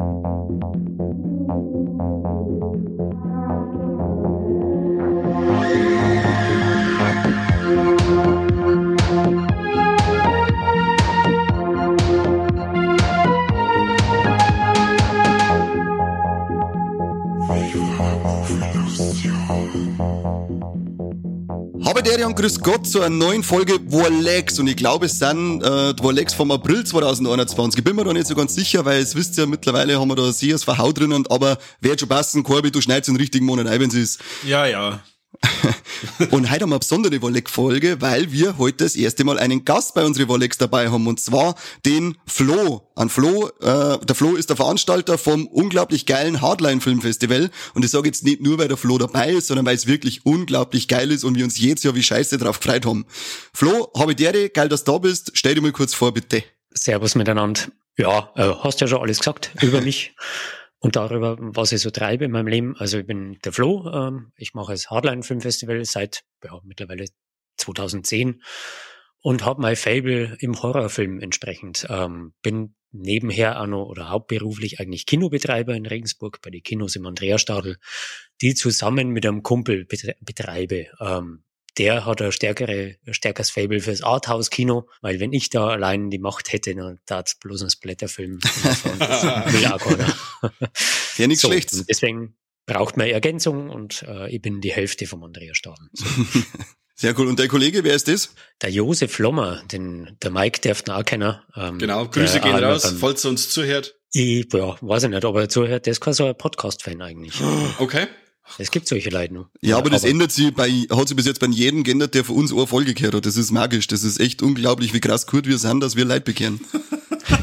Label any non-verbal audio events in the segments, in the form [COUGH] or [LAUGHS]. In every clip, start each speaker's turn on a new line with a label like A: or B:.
A: Habe der grüß Gott zu einer neuen Folge Warlex und ich glaube es sind äh, Warlex vom April 2021. Ich bin mir da nicht so ganz sicher, weil es wisst ja mittlerweile haben wir da Verhau drinnen, aber wer schon passen, Corby, du schneidest den richtigen Monat ein, wenn es ist.
B: Ja, ja.
A: Und heute haben wir eine besondere Wolleck-Folge, weil wir heute das erste Mal einen Gast bei unseren Wollecks dabei haben, und zwar den Flo. An Flo, äh, der Flo ist der Veranstalter vom unglaublich geilen Hardline Filmfestival. Und ich sage jetzt nicht nur, weil der Flo dabei ist, sondern weil es wirklich unglaublich geil ist und wir uns jedes Jahr wie scheiße drauf gefreut haben. Flo, habe dir geil, dass du da bist. Stell dir mal kurz vor, bitte.
C: Servus miteinander. Ja, äh, hast ja schon alles gesagt über [LAUGHS] mich und darüber, was ich so treibe in meinem Leben. Also ich bin der Flo, ähm, ich mache das Hardline Film Festival seit ja, mittlerweile 2010 und habe mein Fable im Horrorfilm entsprechend. Ähm, bin nebenher auch noch oder hauptberuflich eigentlich Kinobetreiber in Regensburg bei den Kinos im Andreastadel, die zusammen mit einem Kumpel betreibe. Ähm, der hat ein stärkere, ein stärkeres Fable fürs Arthouse-Kino, weil wenn ich da allein die Macht hätte, dann tat bloß ein Splatterfilm. will auch keiner.
A: Ja, nichts so, Schlechtes.
C: Deswegen braucht man Ergänzung und äh, ich bin die Hälfte vom Andrea Staden. So. [LAUGHS]
A: Sehr cool. Und der Kollege, wer ist das?
C: Der Josef Lommer, den der Mike darf ihn auch kennen.
B: Ähm, genau, Grüße gehen raus, beim, falls er uns zuhört.
C: Ich, ja, weiß ich nicht, ob er zuhört. Der ist kein so ein Podcast-Fan eigentlich. [GASPS]
B: Okay.
C: Es gibt solche Leute noch.
A: Ja, aber das aber ändert sich bei, hat sich bis jetzt bei jedem geändert, der von uns eine Folge gehört hat. Das ist magisch. Das ist echt unglaublich, wie krass gut wir sind, dass wir Leid bekehren. [LAUGHS]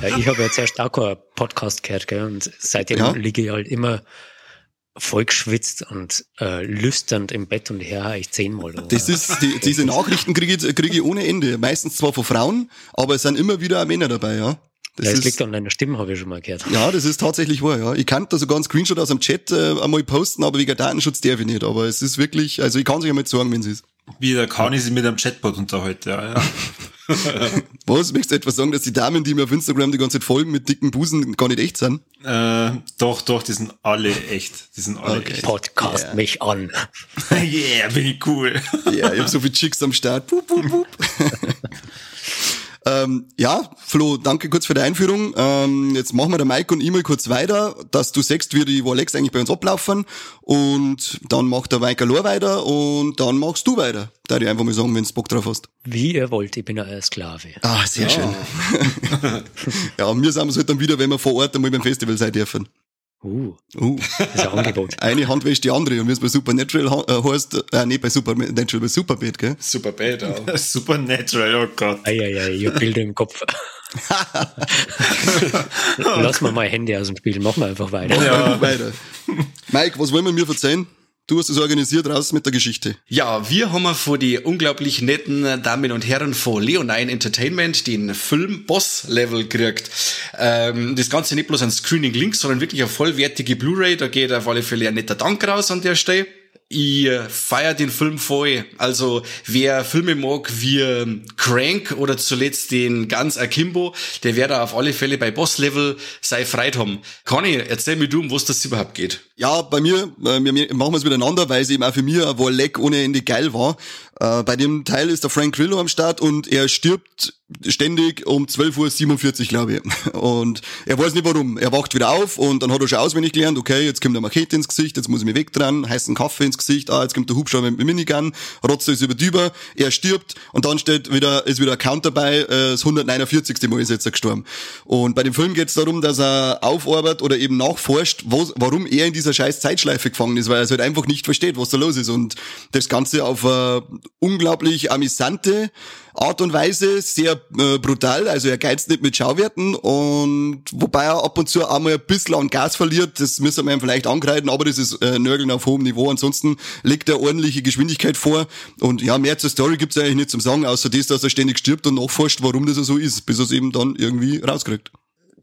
C: Ja, ich habe jetzt erst auch keinen Podcast gehört, gell, und seitdem ja. liege ich halt immer voll geschwitzt und äh, lüsternd im Bett und her ich zehnmal. Oder?
A: Das ist, die, diese Nachrichten kriege ich, kriege ich ohne Ende. Meistens zwar von Frauen, aber es sind immer wieder auch Männer dabei, ja.
C: Das, ja, ist, liegt an deiner Stimme, habe ich schon mal gehört.
A: Ja, das ist tatsächlich wahr, ja. Ich kann da sogar einen Screenshot aus dem Chat äh, einmal posten, aber wegen Datenschutz darf ich nicht. Aber es ist wirklich, also ich kann sich einmal sagen, wenn es ist.
B: Wie der Kani sich mit einem Chatbot unterhält, ja, ja. [LAUGHS]
A: Was? Möchtest du etwas sagen, dass die Damen, die mir auf Instagram die ganze Zeit folgen mit dicken Busen, gar nicht echt sind?
B: Äh, doch, doch, die sind alle echt. Die sind alle okay. echt.
C: Podcast yeah. mich an. [LAUGHS]
B: yeah, bin ich cool.
A: Ja, yeah, ich hab so viele Chicks am Start. Pup, pup, pup. [LAUGHS] Ähm, ja, Flo, danke kurz für die Einführung. Ähm, jetzt machen wir der Mike und E-Mail kurz weiter, dass du sagst, wie die Warlex eigentlich bei uns ablaufen. Und dann macht der Mike allein weiter und dann machst du weiter. Da ich einfach mal sagen, wenn du Bock drauf hast.
C: Wie ihr wollt, ich bin ein Sklave.
A: Ah, sehr ja. schön. [LAUGHS] ja, und wir sind es halt dann wieder, wenn wir vor Ort einmal beim Festival sein dürfen.
C: Uh, uh, das ist ein Angebot. [LAUGHS]
A: Eine Hand wäscht die andere. Und wie es bei Supernatural äh, heißt, äh, nicht bei Supernatural, bei Superbad, gell?
B: Superbad, auch. [LAUGHS] Supernatural, oh Gott.
C: Eieiei, ich hab Bilder im Kopf. [LAUGHS] Lass mal mein Handy aus dem Spiel, machen wir einfach weiter.
A: Ja, weiter. Mike, was wollen wir mir verzeihen? Du hast es organisiert, raus mit der Geschichte.
D: Ja, wir haben vor die unglaublich netten Damen und Herren von Leonine Entertainment den Film Boss Level gekriegt. Ähm, das Ganze nicht bloß ein Screening Link, sondern wirklich eine vollwertige Blu-ray. Da geht auf alle Fälle ein netter Dank raus an der Stelle ich feier den Film voll. Also wer Filme mag wie Crank oder zuletzt den ganz Akimbo, der wird auf alle Fälle bei Boss Level sei Freit haben. Conny, erzähl mir du, um was das überhaupt geht.
A: Ja, bei mir, äh, wir machen es miteinander, weil es eben auch für mich ein Leck ohne Ende geil war. Äh, bei dem Teil ist der Frank Grillo am Start und er stirbt ständig um 12.47 Uhr, glaube ich. [LAUGHS] Und er weiß nicht warum. Er wacht wieder auf und dann hat er schon auswendig gelernt, okay, jetzt kommt der Machete ins Gesicht, jetzt muss ich mich wegdrehen, heißen Kaffee ins Gesicht, ah, jetzt kommt der Hubschrauber mit dem Minigun, rotzt es über die über, er stirbt und dann steht wieder, ist wieder ein Count dabei, äh, das 149. Mal ist jetzt er gestorben. Und bei dem Film geht es darum, dass er aufarbeitet oder eben nachforscht, was, warum er in dieser scheiß Zeitschleife gefangen ist, weil er es halt einfach nicht versteht, was da los ist. Und das Ganze auf äh, unglaublich amüsante Art und Weise, sehr äh, brutal, also er geizt nicht mit Schauwerten und wobei er ab und zu einmal ein bisschen an Gas verliert, das müssen wir ihm vielleicht angreifen, aber das ist äh, Nörgeln auf hohem Niveau, ansonsten legt er ordentliche Geschwindigkeit vor. Und ja, mehr zur Story gibt's eigentlich nicht zum Sagen, außer das, dass er ständig stirbt und nachforscht, warum das so ist, bis er es eben dann irgendwie rauskriegt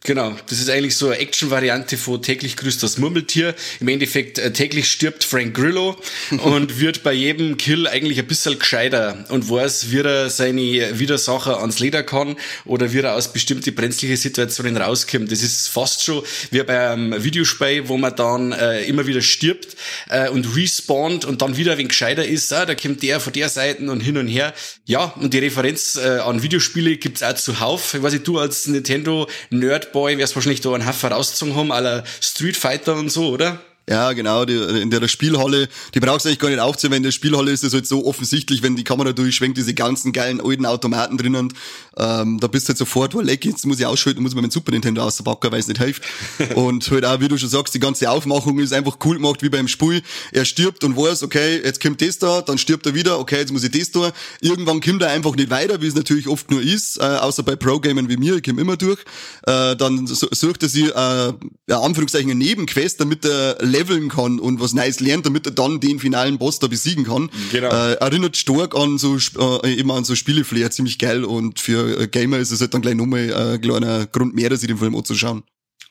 D: Genau, das ist eigentlich so eine Action-Variante von täglich grüßt das Murmeltier. Im Endeffekt äh, täglich stirbt Frank Grillo [LAUGHS] und wird bei jedem Kill eigentlich ein bisschen gescheiter und weiß, wie er seine Widersacher ans Leder kann oder wie er aus bestimmte brenzliche Situationen rauskommt. Das ist fast schon wie beim Videospiel, wo man dann äh, immer wieder stirbt äh, und respawnt und dann wieder ein wenig gescheiter ist. Ah, da kommt der von der Seite und hin und her. Ja, und die Referenz äh, an Videospiele gibt's auch zuhauf. Ich weiß nicht, du als Nintendo-Nerd Boy wirst wahrscheinlich da einen Haufen rausgezogen haben, aller Street Fighter und so, oder?
A: Ja, genau, die, in der Spielhalle, die brauchst du eigentlich gar nicht aufziehen, weil in der Spielhalle ist es halt so offensichtlich, wenn die Kamera durchschwenkt, diese ganzen geilen alten Automaten drinnen, ähm, da bist du halt sofort, oh leck, jetzt muss ich ausschalten, muss man mein Super Nintendo auspacken, weil es nicht hilft. [LAUGHS] und halt auch, wie du schon sagst, die ganze Aufmachung ist einfach cool gemacht, wie beim Spiel. Er stirbt und weiß, okay, jetzt kommt das da, dann stirbt er wieder, okay, jetzt muss ich das da. Irgendwann kommt er einfach nicht weiter, wie es natürlich oft nur ist, äh, außer bei Pro-Gamern wie mir, ich komme immer durch. Äh, dann sucht er sich, äh, ja, Anführungszeichen, eine Nebenquest, damit er leveln kann und was Neues lernt, damit er dann den finalen Boss da besiegen kann.
D: Genau.
A: Äh, erinnert stark an so äh, immer an so Spieleflair, ziemlich geil und für äh, Gamer ist es halt dann gleich nochmal ein kleiner Grund mehr, sich den Film anzuschauen.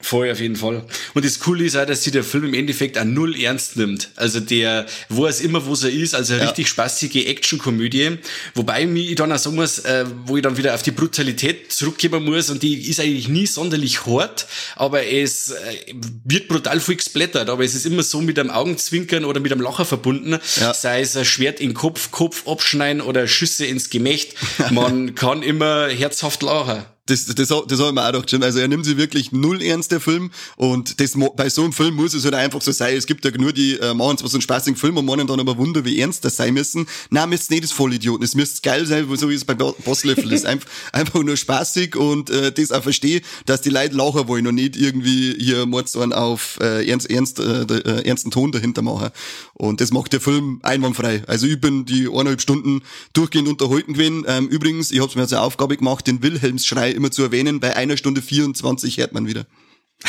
D: Voll, auf jeden Fall. Und das Coole ist auch, dass sich der Film im Endeffekt auch null ernst nimmt. Also der, wo es immer, wo er ist, also eine ja. richtig spaßige Actionkomödie. Wobei ich dann auch sagen muss, äh, wo ich dann wieder auf die Brutalität zurückgeben muss und die ist eigentlich nie sonderlich hart, aber es äh, wird brutal viel gesplattert, aber es ist immer so mit einem Augenzwinkern oder mit einem Lacher verbunden, ja. sei es ein Schwert in Kopf, Kopf abschneiden oder Schüsse ins Gemächt. [LAUGHS] Man kann immer herzhaft lachen
A: das, das, das, das habe ich mir auch gedacht, Also er nimmt sich wirklich null ernst, der Film. Und das, bei so einem Film muss es halt einfach so sein. Es gibt ja nur die, äh, machen zwar so einen spaßigen Film und meinen dann aber Wunder, wie ernst das sein müssen. Nein, müsst nicht das Vollidioten. Es müsste geil sein, so wie es bei Boss Level ist. Einfach, [LAUGHS] einfach nur spaßig und äh, das auch verstehe, dass die Leute lachen wollen und nicht irgendwie hier Mordsorn auf äh, ernst, ernst, äh, äh, ernsten Ton dahinter machen. Und das macht der Film einwandfrei. Also ich bin die eineinhalb Stunden durchgehend unterhalten gewesen. Ähm, übrigens, ich habe mir als Aufgabe gemacht, den Wilhelmsschrei immer zu erwähnen. Bei einer Stunde 24 hört man wieder.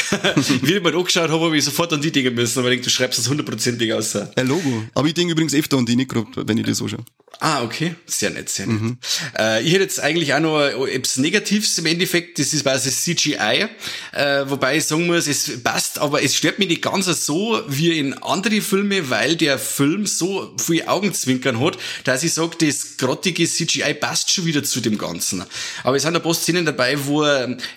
A: [LAUGHS]
D: Wie ich mal angeschaut habe, habe ich sofort an die Dinge müssen, aber ich denke, du schreibst das hundertprozentig aus. Ja,
A: Logo. Aber ich denke übrigens öfter an die nicht gerade, wenn ich das so schaue.
D: Ah, okay. Sehr nett, sehr nett. Mhm. Äh, ich hätte jetzt eigentlich auch noch etwas Negatives im Endeffekt, das ist quasi CGI, äh, wobei ich sagen muss, es passt, aber es stört mich nicht ganz so wie in andere Filme, weil der Film so viel Augenzwinkern hat, dass ich sage, das grottige CGI passt schon wieder zu dem Ganzen. Aber es sind ein paar Szenen dabei, wo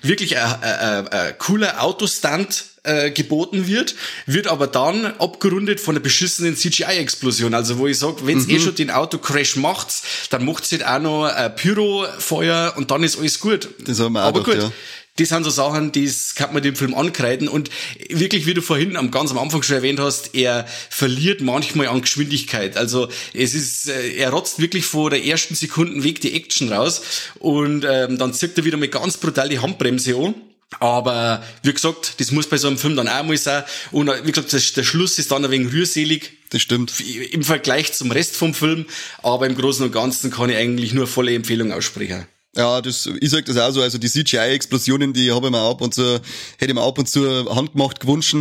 D: wirklich ein, ein, ein cooler Autostunt äh, geboten wird, wird aber dann abgerundet von einer beschissenen CGI-Explosion. Also wo ich sage, wenn es eh mhm. eh schon den Autocrash macht, dann macht es halt auch noch ein Pyrofeuer und dann ist alles gut.
A: Das haben wir auch
D: aber
A: gedacht,
D: gut.
A: Ja.
D: Das sind so Sachen, das kann man dem Film ankreiden und wirklich, wie du vorhin am ganz am Anfang schon erwähnt hast, er verliert manchmal an Geschwindigkeit. Also es ist, äh, er rotzt wirklich vor der ersten Sekunden weg die Action raus und ähm, dann zieht er wieder mal ganz brutal die Handbremse an aber wie gesagt, das muss bei so einem Film dann auch mal sein. Und wie gesagt, der Schluss ist dann ein wenig rührselig.
A: Das stimmt.
D: Im Vergleich zum Rest vom Film. Aber im Großen und Ganzen kann ich eigentlich nur volle Empfehlung aussprechen.
A: Ja, das, ich sag das auch so, also die CGI-Explosionen, die habe ich mir ab und zu, hätte ich mir ab und zu handgemacht gewünscht.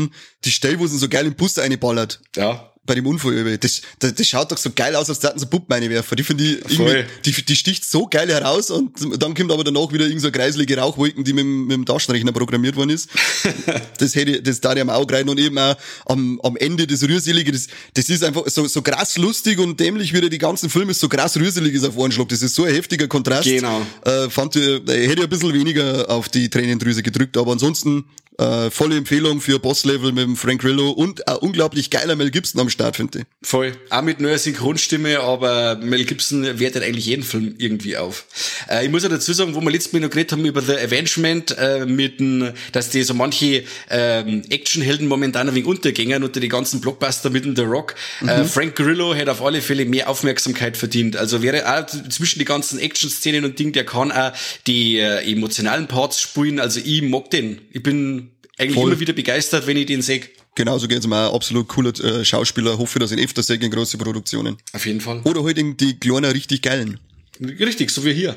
A: Die Stelle, wo sie so geil im Bus reinballert.
D: Ja
A: bei dem Unfall über. Das, das, das schaut doch so geil aus, als hätten sie Puppen reinwerfen. Die finde ich die, die sticht so geil heraus und dann kommt aber danach wieder irgend so kreiselige Rauchwolken, die mit, mit dem Taschenrechner programmiert worden ist. [LAUGHS] das hätte, das da am Auge rein und eben auch am, am Ende das Rührselige, das, das ist einfach so, so krass lustig und dämlich wie der die ganzen Filme so krass rührselig ist auf einen Schlag. Das ist so ein heftiger Kontrast.
D: Genau.
A: Äh, fand ich, äh, hätte ich ein bisschen weniger auf die Tränendrüse gedrückt, aber ansonsten äh, volle Empfehlung für Boss-Level mit dem Frank Grillo und ein unglaublich geiler Mel Gibson am Start, finde ich.
D: Voll. Auch mit neuer Synchronstimme, aber Mel Gibson wertet eigentlich jeden Film irgendwie auf. Äh, ich muss ja dazu sagen, wo wir letztes Mal noch geredet haben über The Avengement, äh, mit dem, dass die so manche ähm, Actionhelden momentan ein wenig untergängen unter die ganzen Blockbuster mit dem The Rock. Äh, mhm. Äh, Frank Grillo hätte auf alle Fälle mehr Aufmerksamkeit verdient. Also wäre auch zwischen die ganzen Action-Szenen und Ding, der kann auch die äh, emotionalen Parts spielen. Also ich mag den. Ich bin eigentlich Voll. immer wieder begeistert, wenn ich den sehe.
A: Genauso geht's mir auch. Absolut cooler äh, Schauspieler. Hoffe, dass ich ihn öfter sehe in große Produktionen.
D: Auf jeden Fall.
A: Oder halt die kleinen, richtig geilen.
D: Richtig, so wie hier.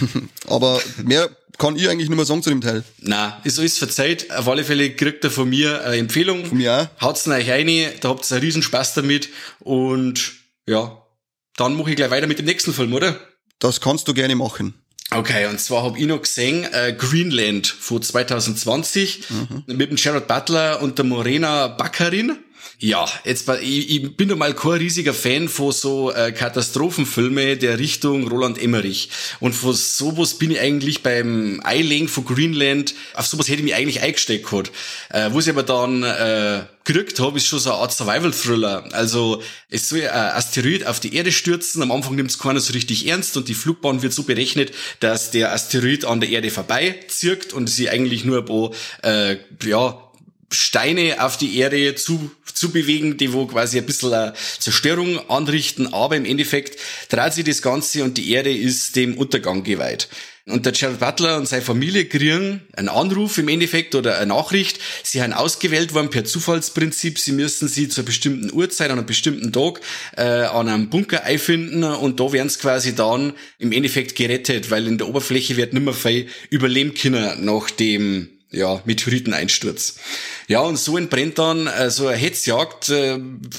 D: [LAUGHS]
A: Aber mehr kann ich eigentlich nur mehr sagen zu dem Teil.
D: Na, ist alles verzeiht. Auf alle Fälle kriegt er von mir eine Empfehlung.
A: Von mir auch.
D: Haut's euch rein, da habt ihr einen riesen Spaß damit. Und ja, dann mache ich gleich weiter mit dem nächsten Film, oder?
A: Das kannst du gerne machen.
D: Okay, und zwar habe ich noch gesehen äh, Greenland von 2020 mhm. mit dem Gerard Butler und der Morena Baccarin. Ja, jetzt ich, ich bin doch mal kein riesiger Fan von so äh, Katastrophenfilme der Richtung Roland Emmerich. Und von sowas bin ich eigentlich beim Eiling von Greenland, auf sowas hätte ich mich eigentlich eingesteckt gehabt. Äh, wo ich aber dann äh, gekriegt habe, ist schon so eine Art Survival-Thriller. Also es soll ein Asteroid auf die Erde stürzen, am Anfang nimmt es keiner so richtig ernst und die Flugbahn wird so berechnet, dass der Asteroid an der Erde vorbei zirkt und sie eigentlich nur ein paar, äh, ja, Steine auf die Erde zu, zu bewegen, die wo quasi ein bisschen eine Zerstörung anrichten, aber im Endeffekt dreht sich das Ganze und die Erde ist dem Untergang geweiht. Und der Gerald Butler und seine Familie kriegen einen Anruf im Endeffekt oder eine Nachricht. Sie haben ausgewählt worden per Zufallsprinzip. Sie müssen sie zur bestimmten Uhrzeit, an einem bestimmten Tag, äh, an einem Bunker einfinden und da werden sie quasi dann im Endeffekt gerettet, weil in der Oberfläche wird nimmer viel überleben können nach dem ja, Meteoriteneinsturz. Ja, und so entbrennt dann äh, so eine Hetzjagd äh,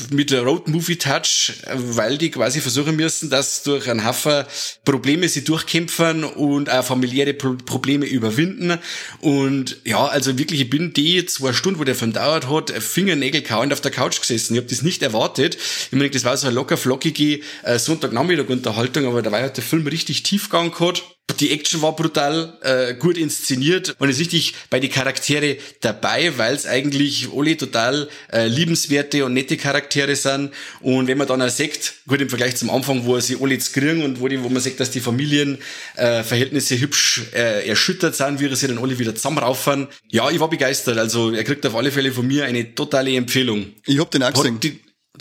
D: mit der Road Movie Touch, weil die quasi versuchen müssen, dass durch einen Haufen Probleme sie durchkämpfen und auch familiäre Pro Probleme überwinden. Und ja, also wirklich, ich bin die zwei Stunden, wo der Film dauert hat, Fingernägel kauend auf der Couch gesessen. Ich habe das nicht erwartet. Ich meine, das war so eine locker flockige äh, Sonntagnachmittag-Unterhaltung, aber dabei hat der Film richtig Tiefgang gehabt. Die Action war brutal äh, gut inszeniert und ist richtig bei die Charaktere dabei, weil es eigentlich alle total äh, liebenswerte und nette Charaktere sind. Und wenn man dann auch sieht, gut im Vergleich zum Anfang, wo sie alle jetzt kriegen und wo, die, wo man sieht, dass die Familienverhältnisse äh, hübsch äh, erschüttert sind, wie sie dann alle wieder zusammenraufen. Ja, ich war begeistert. Also er kriegt auf alle Fälle von mir eine totale Empfehlung.
A: Ich hab den auch gesehen.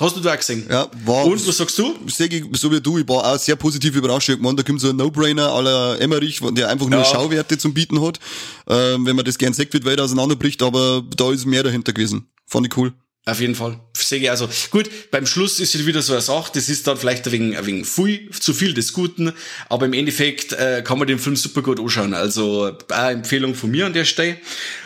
D: Hast du da gesehen?
A: Ja, war.
D: Und was sagst du?
A: Ich, so wie du, ich war auch sehr positiv überrascht. Ich meine, da kommt so ein No-Brainer aller Emmerich, der einfach nur ja. Schauwerte zum Bieten hat. Ähm, wenn man das gern sagt, wird weit auseinanderbricht, aber da ist mehr dahinter gewesen. Fand ich cool.
D: Auf jeden Fall. Sehe ich also. Gut, beim Schluss ist es wieder so eine Sache, das ist dann vielleicht ein wenig, ein wenig viel, zu viel des Guten, aber im Endeffekt äh, kann man den Film super gut anschauen. Also eine Empfehlung von mir an der Stelle.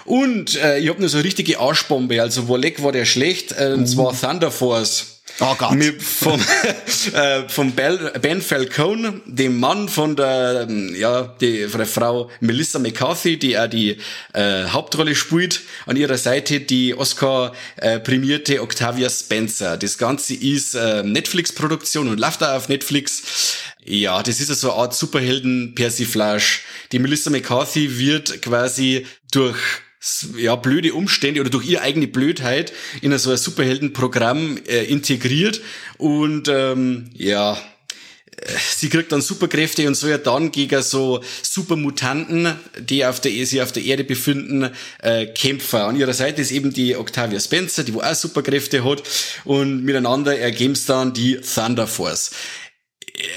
D: Und äh, ich habe nur so eine richtige Arschbombe, also Wolek war der schlecht, äh, und uh. zwar Thunder Force.
A: Oh Gott.
D: Mit, vom, [LAUGHS] äh, vom Ben Falcone, dem Mann von der, ja, die, von der Frau Melissa McCarthy, die auch die äh, Hauptrolle spielt. An ihrer Seite die Oscar-prämierte Octavia Spencer. Das Ganze ist äh, Netflix-Produktion und läuft auch auf Netflix. Ja, das ist so eine Art Superhelden-Persiflage. Die Melissa McCarthy wird quasi durch ja, blöde Umstände oder durch ihre eigene Blödheit in so ein Superheldenprogramm äh, integriert. Und ähm, ja, äh, sie kriegt dann Superkräfte und soll ja dann gegen so Supermutanten, die auf der, sich auf der Erde befinden, äh, kämpfen. An ihrer Seite ist eben die Octavia Spencer, die wo auch Superkräfte hat. Und miteinander ergeben dann die Thunder Force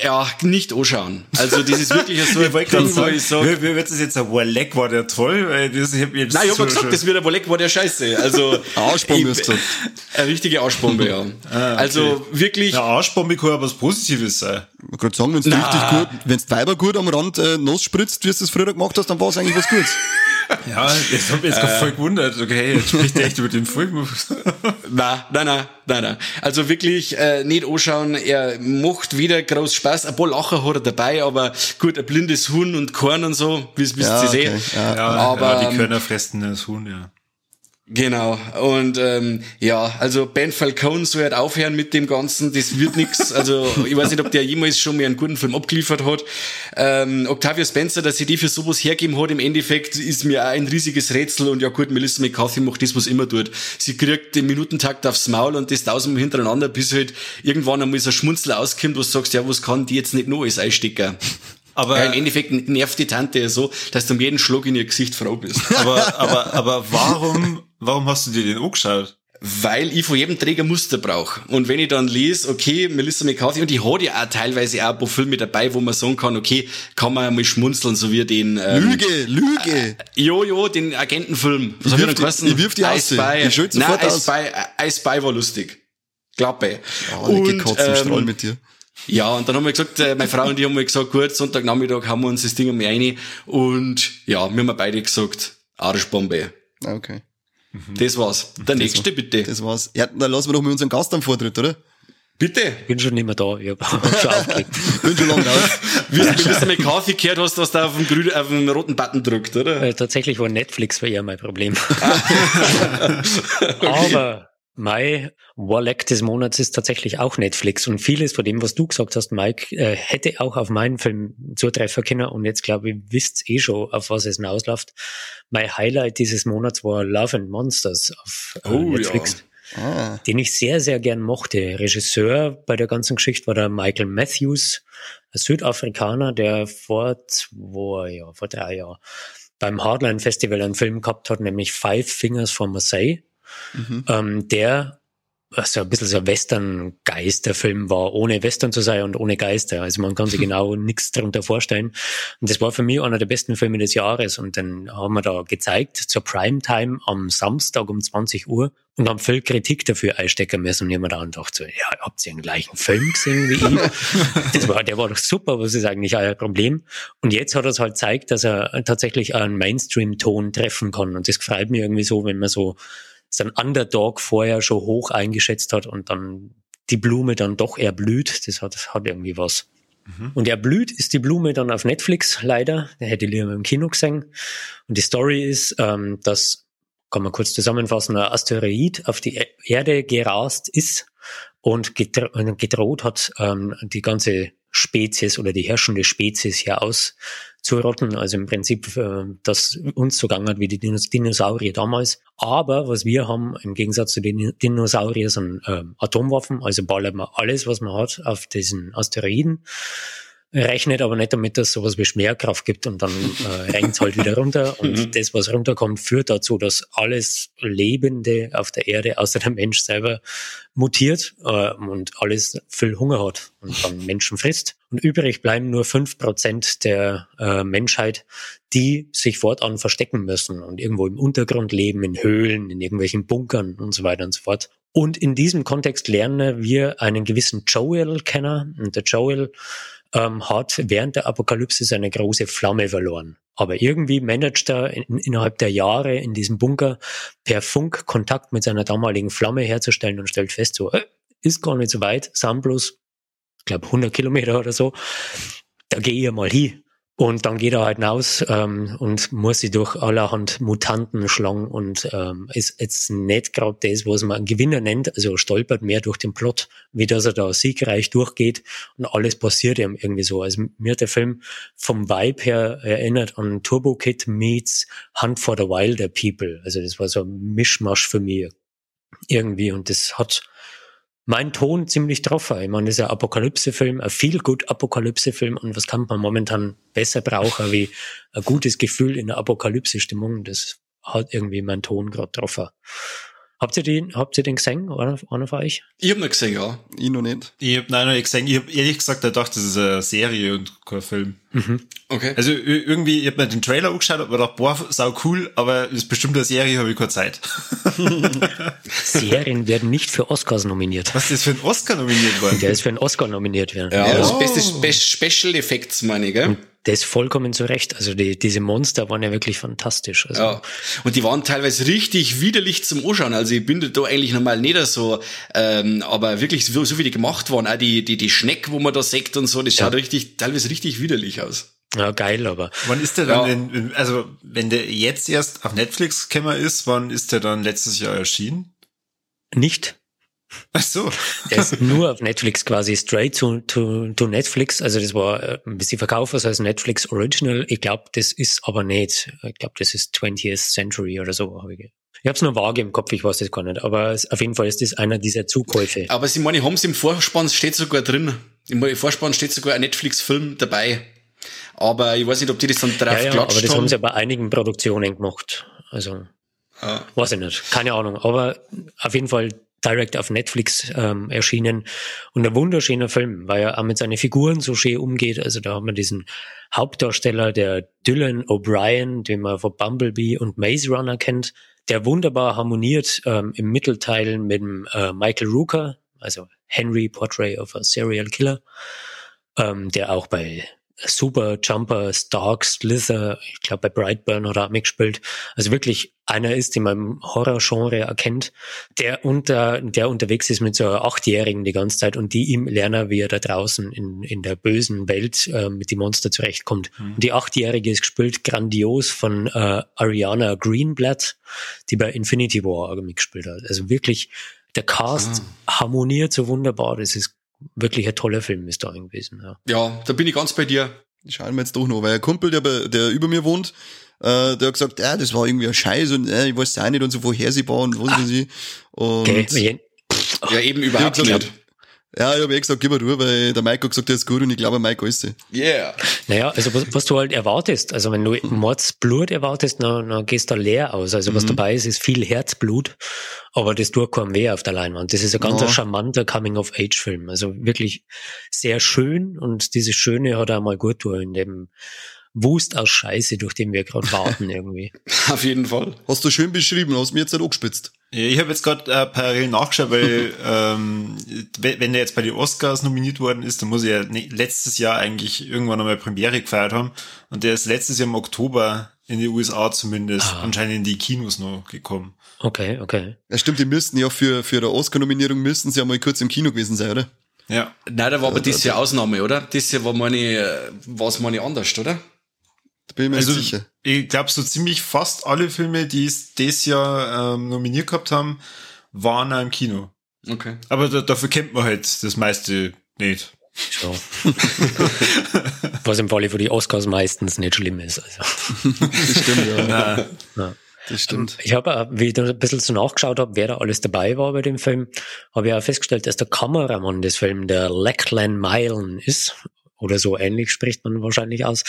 D: ja, nicht anschauen. Also das ist wirklich so [LAUGHS]
B: ein Ding, wo ich sage... Wie wird das jetzt ein Warleck, war der toll? Weil das,
D: ich hab jetzt Nein, ich habe so gesagt, das wird ein Warleck, war der scheiße. Also... [LAUGHS]
A: Arschbombe ist das. [LAUGHS]
D: Eine richtige Arschbombe, ja. ah, okay. Also wirklich...
B: Eine Arschbombe kann ja was Positives sein.
A: Ich kann sagen, wenn du richtig gut, wenn du Weiber gut am Rand äh, nass spritzt, wie du das früher gemacht hast, dann war es eigentlich was Gutes.
B: Ja, das hat mich jetzt äh, voll gewundert. Okay, jetzt spricht er echt über den Film.
D: nein, nein, nein, nein, nein. Also wirklich äh, nicht anschauen. Er macht wieder groß Spaß. Ein paar Lacher hat er dabei, aber gut, ein blindes Huhn und Korn und so, wie es ja, okay. sehen.
B: Ja, ja, aber, ja, die Körner fressen das Huhn, ja.
D: Genau. Und ähm, ja, also Ben Falcone soll halt aufhören mit dem Ganzen. Das wird nix. [LAUGHS] Also ich weiß nicht, ob der jemals schon mal einen guten Film abgeliefert hat. Ähm, Octavia Spencer, dass sie die für sowas hergeben hat, im Endeffekt ist mir auch ein riesiges Rätsel. Und ja gut, Melissa McCarthy macht das, was immer tut. Sie kriegt den Minutentakt aufs Maul und das tausendmal hintereinander, bis halt irgendwann einmal so ein Schmunzel auskommt, wo du sagst, ja, was kann die jetzt nicht noch als Einstecker? Aber ja, im Endeffekt nervt die Tante ja so, dass du um jeden Schlag in ihr Gesicht froh bist. [LAUGHS]
B: aber, aber, aber warum, warum hast du dir den angeschaut?
D: Weil ich von jedem Träger Muster brauche. Und wenn ich dann lese, okay, Melissa McCarthy, und die hat ja auch teilweise auch ein paar Filme dabei, wo man sagen kann, okay, kann man mal schmunzeln, so wie den...
A: Ähm, Lüge, Lüge!
D: Äh, jo, jo, den Agentenfilm.
A: Was ich wirf, die, ich wirf die aus.
D: Nein, I Spy, I Spy war lustig. Klappe.
A: Oh, und, ich gekotzt ähm, Strahl mit dir.
D: Ja, und dann haben wir gesagt, äh, meine Frau und ich haben mal gesagt, gut, Sonntagnachmittag haben wir uns das Ding einmal rein. Und ja, wir haben beide gesagt, Arschbombe.
A: Ah, okay.
D: Mhm. Das war's. Der das nächste
A: war,
D: bitte.
A: Das war's. Ja, dann lassen wir doch mal unseren Gast am Vortritt, oder?
D: Bitte?
C: Ich bin schon nicht mehr da, ich habe [LAUGHS] schon aufgelegt.
A: Bin schon lange raus.
D: Wie du bis du McCarthy gehört hast, dass du auf den, grünen, auf den roten Button drückt, oder?
C: Äh, tatsächlich war Netflix war eher mein Problem. [LAUGHS] Aber mein Warleck des Monats ist tatsächlich auch Netflix und vieles von dem, was du gesagt hast, Mike, äh, hätte auch auf meinen Film zutreffen können und jetzt glaube ich, wisst eh schon, auf was es hinausläuft. Mein Highlight dieses Monats war Love and Monsters auf äh,
D: Oh,
C: Netflix.
A: Ah,
C: den ich sehr, sehr gern mochte. Regisseur bei der ganzen Geschichte war der Michael Matthews, ein Südafrikaner, der vor zwei, ja, vor drei Jahren beim Hardline Festival einen Film gehabt hat, nämlich Five Fingers for Marseille,
A: mhm.
C: ähm, der also ein bisschen so ein Western-Geist der Film war, ohne Western zu sein und ohne Geister. Also man kann sich [LAUGHS] genau nichts darunter vorstellen. Und das war für mich einer der besten Filme des Jahres. Und dann haben wir da gezeigt zur Primetime am Samstag um 20 Uhr und haben viel Kritik dafür einstecken müssen. Und ich habe mir da gedacht, so, ja, habt ihr den gleichen Film gesehen wie ich? [LAUGHS] das war, der war doch super, was ist eigentlich euer Problem? Und jetzt hat er es halt gezeigt, dass er tatsächlich einen Mainstream-Ton treffen kann. Und das freut mich irgendwie so, wenn man so sein Underdog vorher schon hoch eingeschätzt hat und dann die Blume dann doch erblüht. Das hat, hat irgendwie was. Mhm. Und erblüht ist die Blume dann auf Netflix, leider. Der hätte ich lieber im Kino gesehen. Und die Story ist, ähm, dass, kann man kurz zusammenfassen, ein Asteroid auf die Erde gerast ist und gedro gedroht hat, ähm, die ganze Spezies oder die herrschende Spezies hier auszurotten. Also im Prinzip, äh, das uns so gegangen hat wie die Dinosaurier damals. Aber was wir haben, im Gegensatz zu den Dinosauriern, sind äh, Atomwaffen. Also ballern wir alles, was man hat, auf diesen Asteroiden rechnet aber nicht damit, dass es sowas wie Schwerkraft gibt und dann äh, renkt halt wieder runter [LAUGHS] und mhm. das, was runterkommt, führt dazu, dass alles Lebende auf der Erde, außer der Mensch selber, mutiert äh, und alles viel Hunger hat und dann Menschen frisst. Und übrig bleiben nur fünf Prozent der äh, Menschheit, die sich fortan verstecken müssen und irgendwo im Untergrund leben, in Höhlen, in irgendwelchen Bunkern und so weiter und so fort. Und in diesem Kontext lernen wir einen gewissen Joel kennen. Und der Joel ähm, hat während der Apokalypse seine große Flamme verloren. Aber irgendwie managt er in, innerhalb der Jahre in diesem Bunker per Funk Kontakt mit seiner damaligen Flamme herzustellen und stellt fest, so, äh, ist gar nicht so weit, sind bloß, ich glaube, 100 Kilometer oder so. Da gehe ich mal hin. Und dann geht er halt raus ähm, und muss sich durch allerhand Mutanten schlagen und ähm, ist jetzt nicht gerade das, was man einen Gewinner nennt, also stolpert mehr durch den Plot, wie dass er da siegreich durchgeht und alles passiert ihm irgendwie so. Also mir hat der Film vom Vibe her erinnert an Turbo Kid meets Hunt for the Wilder People. Also das war so ein Mischmasch für mich irgendwie und das hat mein Ton ziemlich drauf. Ich meine, das ist ein Apokalypse-Film, ein viel gut Apokalypse-Film und was kann man momentan besser brauchen wie ein gutes Gefühl in der Apokalypse-Stimmung. Das hat irgendwie mein Ton gerade drauf. Habt ihr den, habt ihr den gesehen, einer, einer von euch?
D: Ich hab ihn gesehen, ja.
A: Ich noch nicht.
B: Ich hab, nein, noch nicht gesehen. Ich hab ehrlich gesagt gedacht, das ist eine Serie und kein Film.
C: Mhm.
D: Okay.
B: Also irgendwie, ich hab mir den Trailer angeschaut und mir gedacht, boah, sau cool, aber ist bestimmt eine Serie, habe ich keine Zeit. [LAUGHS]
C: Serien werden nicht für Oscars nominiert.
B: Was ist das für ein Oscar nominiert worden?
C: Der ist für einen Oscar nominiert werden.
D: Ja,
A: Ja.
D: das beste Spe Special Effects, meine ich, gell?
C: Das vollkommen zu Recht. Also die, diese Monster waren ja wirklich fantastisch. Also,
D: Ja. Und die waren teilweise richtig widerlich zum Anschauen. Also ich bin da eigentlich normal nicht so, ähm, aber wirklich so, so wie die gemacht waren, auch die, die, die Schneck, wo man da sägt und so, das schaut richtig, teilweise richtig widerlich aus.
C: ja, geil, aber
B: Wann ist der dann,
D: Ja.
B: in, also wenn der jetzt erst auf Netflix gekommen ist, wann ist der dann letztes Jahr erschienen?
C: nicht.
B: Ach so.
C: Der ist nur auf Netflix quasi straight to, to, to Netflix. Also das war äh, ein bisschen verkauft was als Netflix Original. Ich glaube, das ist aber nicht. Ich glaube, das ist 20th Century oder so. Hab ich ich habe es nur vage im Kopf, ich weiß das gar nicht. Aber es, auf jeden Fall ist das einer dieser Zukäufe.
D: Aber sie meine, haben sie im Vorspann steht sogar drin. Im Vorspann steht sogar ein Netflix-Film dabei. Aber ich weiß nicht, ob die das dann drauf
C: Ja, ja, aber das
D: haben.
C: haben sie ja bei einigen Produktionen gemacht. Also
D: Ja.
C: Weiß ich nicht, keine Ahnung. Aber auf jeden Fall direkt auf Netflix ähm, erschienen. Und ein wunderschöner Film, weil er auch mit seinen Figuren so schön umgeht. Also da haben wir diesen Hauptdarsteller, der Dylan O'Brien, den man von Bumblebee und Maze Runner kennt, der wunderbar harmoniert ähm, im Mittelteil mit dem äh, Michael Rooker, also Henry Portrait of a Serial Killer, ähm, der auch bei Super Jumper, Stark, Slither, ich glaube bei Brightburn hat er auch mitgespielt. Also wirklich einer ist, den man im Horror-Genre erkennt, der unter, der unterwegs ist mit so einer Achtjährigen die ganze Zeit und die ihm lernen, wie er da draußen in, in der bösen Welt äh, mit den Monster zurechtkommt. Mhm. Die Achtjährige ist gespielt grandios von äh, Ariana Greenblatt, die bei Infinity War mitgespielt hat. Also wirklich, der Cast ah. harmoniert so wunderbar. Das ist wirklich ein toller Film ist da gewesen. Ja.
D: ja, da bin ich ganz bei dir.
A: Schauen wir jetzt doch noch, weil ein Kumpel, der, der über mir wohnt, äh, der hat gesagt, ja, das war irgendwie ein Scheiß und äh, ich weiß auch nicht und so vorhersehbar und was weiß ich. Und
D: okay. Ja, eben überhaupt nicht.
A: Ja, ich habe eh gesagt, gib mal durch, weil der Maiko gesagt, der ist gut und ich glaube, Maiko ist sie.
C: Yeah. Naja, also was, was, du halt erwartest, also wenn du Mordsblut erwartest, dann, dann gehst du leer aus. Also was mhm. dabei ist, ist viel Herzblut, aber das tut keinem weh auf der Leinwand. Das ist ein ganz ja. charmanter Coming-of-Age-Film. Also wirklich sehr schön und dieses Schöne hat er mal gut tun in dem Wust aus Scheiße, durch den wir gerade warten irgendwie. [LAUGHS]
D: Auf jeden Fall.
A: Hast du schön beschrieben, hast mir jetzt nicht angespitzt.
B: Ja, ich habe jetzt gerade äh, parallel nachgeschaut, weil [LAUGHS] ähm, wenn der jetzt bei den Oscars nominiert worden ist, dann muss er ja letztes Jahr eigentlich irgendwann einmal Premiere gefeiert haben. Und der ist letztes Jahr im Oktober in die USA zumindest ah. anscheinend in die Kinos noch gekommen.
C: Okay, okay.
A: Ja, stimmt, die müssten ja für, für der Oscar-Nominierung müssten sie ja mal kurz im Kino gewesen sein, oder?
D: Ja. Nein, da war aber dieses Jahr Ausnahme, oder? Dieses Jahr war meine, war es meine anders, oder?
A: Da bin ich mir also, nicht sicher.
B: Ich glaube, so ziemlich fast alle Filme, die es dieses Jahr ähm, nominiert gehabt haben, waren auch im Kino.
D: Okay.
B: Aber da, dafür kennt man halt das meiste nicht.
C: So. [LAUGHS] Was im Falle für die Oscars meistens nicht schlimm ist. Also.
A: Das stimmt, ja. [LAUGHS]
C: ja. Das stimmt. Ich habe, wie ich ein bisschen so nachgeschaut habe, wer da alles dabei war bei dem Film, habe ich auch festgestellt, dass der Kameramann des Films der Lachlan Mylan ist. Oder so ähnlich spricht man wahrscheinlich aus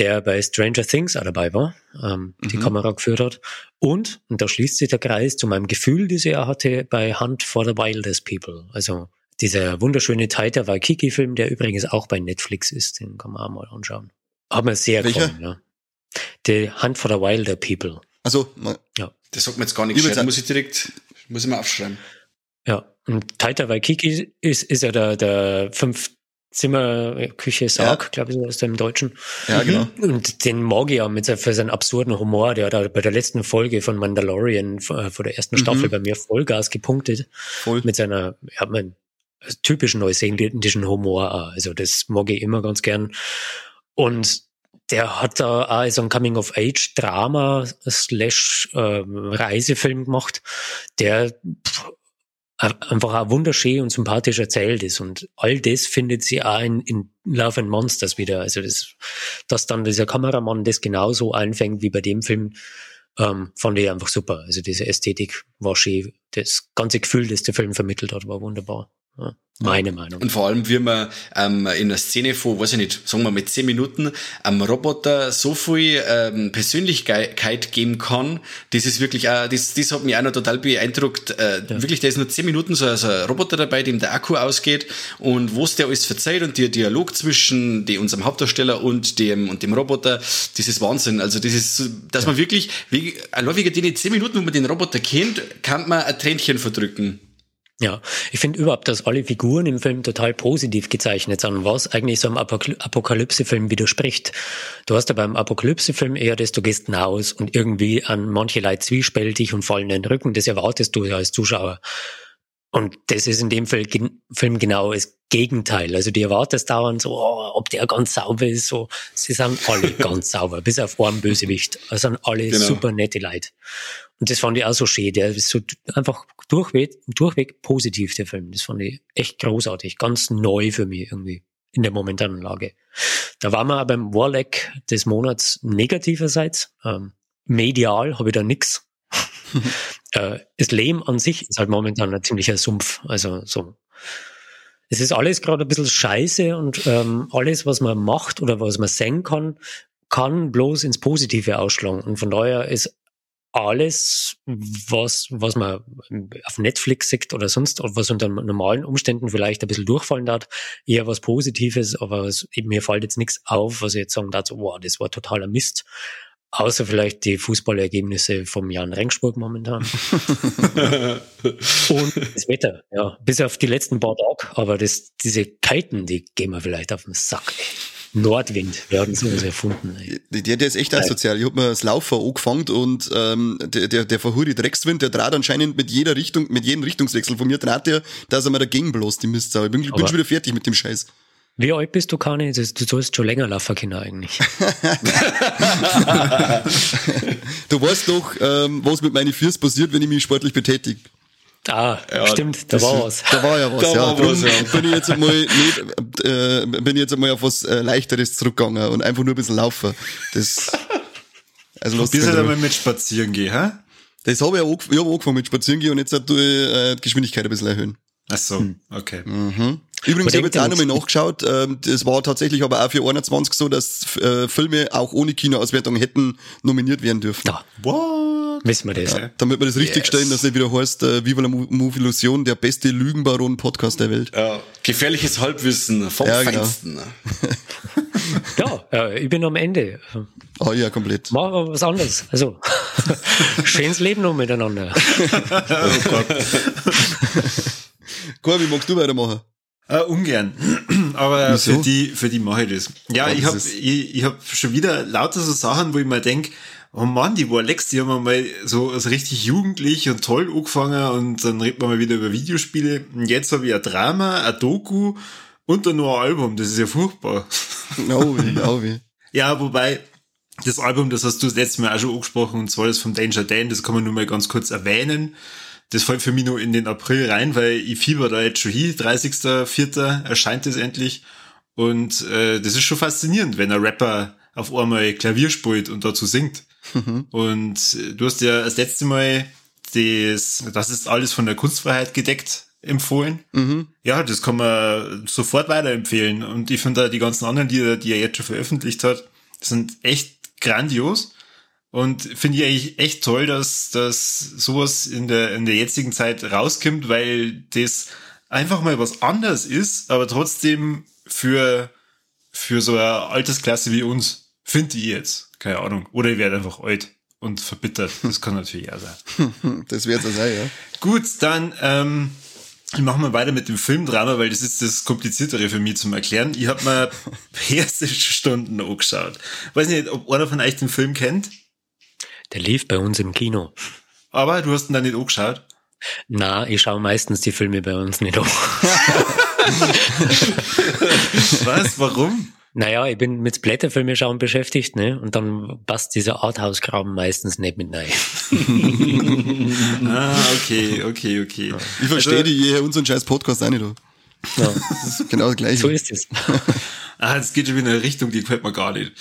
C: der bei Stranger Things auch dabei war, ähm, die mhm. Kamera geführt hat. Und, und da schließt sich der Kreis zu meinem Gefühl, das er hatte bei Hunt for the Wildest People. Also dieser wunderschöne Taita Waikiki-Film, der übrigens auch bei Netflix ist, den kann man auch mal anschauen. Hat mir sehr gefallen, ja. The Hunt for the Wilder People.
A: Also,
D: ja. Das sagt mir jetzt gar nichts. Da muss ich direkt, muss ich mal aufschreiben.
C: Ja, und Taita Waikiki ist, ist ja der, der fünf Zimmer, Küche, Sarg, ja. glaube ich, so ist der im Deutschen.
A: Ja, genau.
C: Und den mag ich ja mit für seinen absurden Humor, der hat da bei der letzten Folge von Mandalorian, äh, vor der ersten mhm. Staffel bei mir Vollgas gepunktet. Voll. Mit seiner, ja, mein, typischen neuseeländischen Humor. Also das mag ich immer ganz gern. Und der hat da auch so ein Coming-of-Age-Drama slash äh, Reisefilm gemacht, der einfach auch wunderschön und sympathisch erzählt ist. Und all das findet sie auch in, in Love and Monsters wieder. Also das, dass dann dieser Kameramann das genauso einfängt wie bei dem Film, ähm, fand ich einfach super. Also diese Ästhetik war schön. Das ganze Gefühl, das der Film vermittelt hat, war wunderbar. Ja. Meine Meinung.
D: Und vor allem, wie man ähm, in der Szene von, weiß ich nicht, sagen wir mit zehn Minuten am Roboter so viel ähm, Persönlichkeit geben kann, das ist wirklich auch, das, das hat mich auch noch total beeindruckt. Äh, ja. Wirklich, da ist nur zehn Minuten so, so ein Roboter dabei, dem der Akku ausgeht und wo es der alles verzeiht und der Dialog zwischen die, unserem Hauptdarsteller und dem und dem Roboter, das ist Wahnsinn. Also das ist, dass ja. man wirklich, wie, allein wegen den zehn Minuten, wo man den Roboter kennt, kann man ein Tränchen verdrücken.
C: Ja, ich finde überhaupt, dass alle Figuren im Film total positiv gezeichnet sind, was eigentlich so einem Apokalypse-Film widerspricht. Du hast ja beim Apokalypse-Film eher das, du gehst hinaus und irgendwie an manche Leute zwiespältig und fallen in den Rücken, das erwartest du ja als Zuschauer. Und das ist in dem Film genau das Gegenteil. Also die erwartest dauernd so, oh, ob der ganz sauber ist, so. Sie sind alle [LAUGHS] ganz sauber, bis auf einen Bösewicht. Also sind alle genau. super nette Leute. Und das fand ich auch so schön. Der ist so einfach durchweg, durchweg positiv, der Film. Das fand ich echt großartig. Ganz neu für mich irgendwie in der momentanen Lage. Da waren wir aber beim Warleck des Monats negativerseits. Ähm, medial habe ich da nix. [LAUGHS] äh, das Leben an sich ist halt momentan ein ziemlicher Sumpf. Also so. Es ist alles gerade ein bisschen scheiße und ähm, alles, was man macht oder was man sehen kann, kann bloß ins Positive ausschlagen. Und von daher ist alles, was, was man auf Netflix sieht oder sonst, was unter normalen Umständen vielleicht ein bisschen durchfallen darf, eher was Positives, aber es, mir fällt jetzt nichts auf, was ich jetzt sagen darf, so, wow, das war totaler Mist. Außer vielleicht die Fußballergebnisse vom Jan Rengsburg momentan. [LAUGHS] Und das Wetter, ja. Bis auf die letzten paar Tage. Aber das, diese Kalten, die gehen mir vielleicht auf den Sack. Nordwind, wir haben sowas erfunden.
A: Der, der ist echt asozial. Ich hab mir das Laufer angefangen und ähm, der, der, der verhure Dreckswind, der draht anscheinend mit jeder Richtung, mit jedem Richtungswechsel von mir draht der, dass er mir dagegen bloß die Mistsau. Ich bin, bin schon wieder fertig mit dem Scheiß.
C: Wie alt bist du, Kani? Du sollst schon länger laufen können eigentlich. [LAUGHS] [LAUGHS]
A: du weißt doch, ähm, was mit meinen Füßen passiert, wenn ich mich sportlich betätige.
C: Ah, ja, stimmt, da war was.
A: Da war ja was, da ja. War was, ja. Bin ich jetzt einmal nicht, äh, bin ich jetzt einmal auf was äh, leichteres zurückgegangen und einfach nur ein bisschen laufen. Das,
B: also los. Bis halt einmal mit spazieren gehen, hä?
A: Das habe ich auch, ich hab angefangen mit spazieren gehen und jetzt tue ich äh, die Geschwindigkeit ein bisschen erhöhen.
B: Ach so, hm. okay.
A: Mhm. Übrigens, ich habe jetzt auch nochmal nachgeschaut, ähm, das war tatsächlich aber auch für 21 so, dass äh, Filme auch ohne Kinoauswertung hätten nominiert werden dürfen.
C: Da. What? Wissen wir das. Ja,
A: damit wir das richtig yes. stellen, dass nicht wieder heißt, äh, Viva la Move Illusion, der beste Lügenbaron-Podcast der Welt.
D: Ja, gefährliches Halbwissen vom ja, genau. Feinsten. [LAUGHS]
C: ja, ja, ich bin am Ende.
A: Oh ja, komplett.
C: Machen wir was anderes. Also, [LAUGHS] schönes Leben noch miteinander. [LAUGHS] oh Gott.
A: Wie magst du weitermachen?
B: Äh, ungern. [CLEARS THROAT] Aber Wieso? für die, für die mache ich das. Ja, Was ich habe ich, ich hab schon wieder lauter so Sachen, wo ich mir denk, oh Mann, die war Lex, die haben mal so also richtig jugendlich und toll angefangen und dann redet man mal wieder über Videospiele. Und jetzt habe ich ein Drama, ein Doku und dann nur ein Album. Das ist ja furchtbar.
A: Oh, oh, wie.
B: Ja, wobei, das Album, das hast du das letzte Mal auch schon angesprochen, und zwar das vom Danger Dan, das kann man nur mal ganz kurz erwähnen das fällt für mich nur in den April rein, weil ich fieber da jetzt schon hin. 30.04. erscheint es endlich. Und äh, das ist schon faszinierend, wenn ein Rapper auf einmal Klavier spielt und dazu singt. Mhm. Und äh, du hast ja das letzte Mal das, das ist alles von der Kunstfreiheit gedeckt empfohlen. Mhm. Ja, das kann man sofort weiterempfehlen. Und ich finde da die ganzen anderen Lieder, die er jetzt schon veröffentlicht hat, sind echt grandios. Und finde ich eigentlich echt toll, dass, dass sowas in der, in der jetzigen Zeit rauskommt, weil das einfach mal was anderes ist, aber trotzdem für, für so eine Altersklasse wie uns, finde ich jetzt. Keine Ahnung. Oder ich werde einfach alt und verbittert. Das kann natürlich auch sein. [LAUGHS]
A: das wird so sein, ja.
B: Gut, dann ähm, machen wir weiter mit dem Filmdrama, weil das ist das Kompliziertere für mich zum Erklären. Ich habe mir [LAUGHS] persische Stunden angeschaut. Weiß nicht, ob einer von euch den Film kennt.
C: Der lief bei uns im Kino.
B: Aber du hast ihn dann nicht angeschaut?
C: Na, ich schaue meistens die Filme bei uns nicht an. [LAUGHS]
B: Was? Warum?
C: Naja, ich bin mit Blätterfilme schauen beschäftigt, ne? Und dann passt dieser Arthouse-Kram meistens nicht mit rein. [LAUGHS]
B: ah, okay, okay, okay.
A: Ich verstehe also, die, je unseren scheiß Podcast auch nicht. Ja. Das ist genau das Gleiche.
C: So ist es.
B: Ah, das geht schon wieder in eine Richtung, die gefällt mir gar nicht.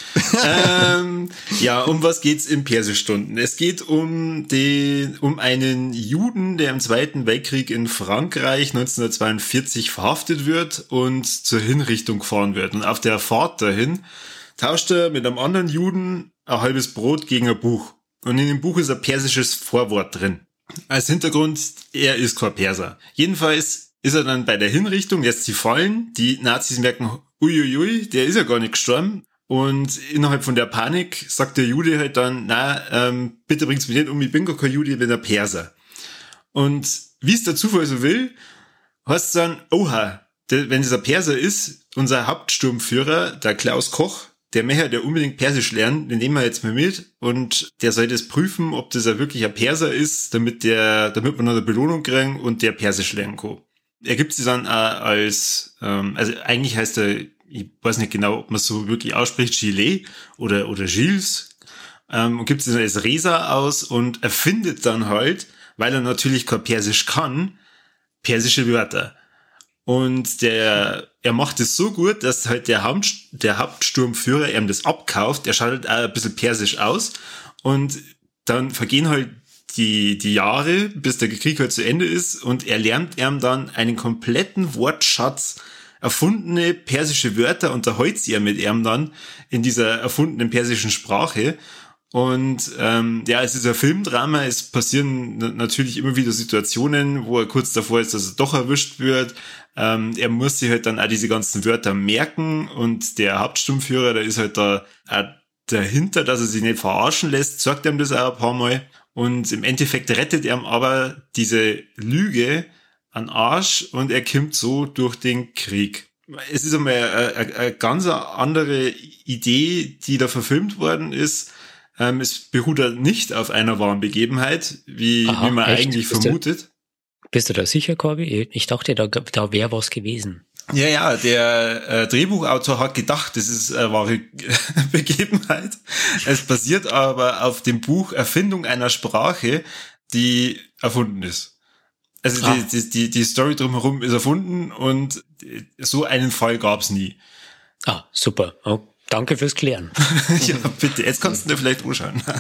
B: ähm, ja, um was geht's in Persestunden? Es geht um den, um einen Juden, der im Zweiten Weltkrieg in Frankreich 1942 verhaftet wird und zur Hinrichtung gefahren wird. Und auf der Fahrt dahin tauscht er mit einem anderen Juden ein halbes Brot gegen ein Buch. Und in dem Buch ist ein persisches Vorwort drin. Als Hintergrund, er ist kein Perser. Jedenfalls ist er dann bei der Hinrichtung, lässt sie fallen. Die Nazis merken, uiuiui, der ist ja gar nicht gestorben. Und innerhalb von der Panik sagt der Jude halt dann, na, ähm, bitte bringt's mich nicht um, ich bin gar kein Jude, ich bin ein Perser. Und wie es der Zufall so will, heißt dann, oha, der, wenn dieser Perser ist, unser Hauptsturmführer, der Klaus Koch, der möchte ja unbedingt Persisch lernen, den nehmen wir jetzt mal mit und der soll das prüfen, ob das ja wirklich ein Perser ist, damit der, damit man eine Belohnung kriegen und der Persisch lernen kann er gibt sie dann äh, als, ähm, also eigentlich heißt er, ich weiß nicht genau, ob man so wirklich ausspricht, Gilet oder, oder Gilles, ähm, und gibt sie dann als Resa aus und erfindet dann halt, weil er natürlich kein Persisch kann, persische Wörter. Und der, er macht es so gut, dass halt der, Haupt, der Hauptsturmführer ihm das abkauft. Er schaut halt auch ein bisschen persisch aus. Und dann vergehen halt die, die Jahre, bis der Krieg halt zu Ende ist und er lernt ihm dann einen kompletten Wortschatz erfundene persische Wörter unterhält sie er mit ihm dann in dieser erfundenen persischen Sprache. Und ähm, ja, es ist ein Filmdrama, es passieren natürlich immer wieder Situationen, wo er kurz davor ist, dass er doch erwischt wird. Ähm, er muss sich halt dann auch diese ganzen Wörter merken und der Hauptstummführer, der ist halt da auch dahinter, dass er sich nicht verarschen lässt, sagt ihm das auch ein paar Mal. Und im Endeffekt rettet er aber diese Lüge an Arsch und er kommt so durch den Krieg. es ist einmal eine, eine, eine ganz andere Idee, die da verfilmt worden ist. Ähm, es beruht ja nicht auf einer wahren Begebenheit, wie,
C: Aha,
B: wie man
C: echt?
B: eigentlich
C: Ist der-
B: vermutet.
C: Bist du da sicher, Corby? Ich dachte, da, da wäre was gewesen.
B: Ja, ja, der äh, Drehbuchautor hat gedacht, das ist eine wahre [LAUGHS] Begebenheit. Es basiert aber auf dem Buch Erfindung einer Sprache, die erfunden ist. Also
C: Ah.
B: die, die, die, die Story drumherum ist erfunden und so einen Fall gab's nie.
C: Ah, super. Oh, danke fürs Klären. [LAUGHS]
B: ja, bitte, jetzt kannst du dir vielleicht anschauen. [LAUGHS]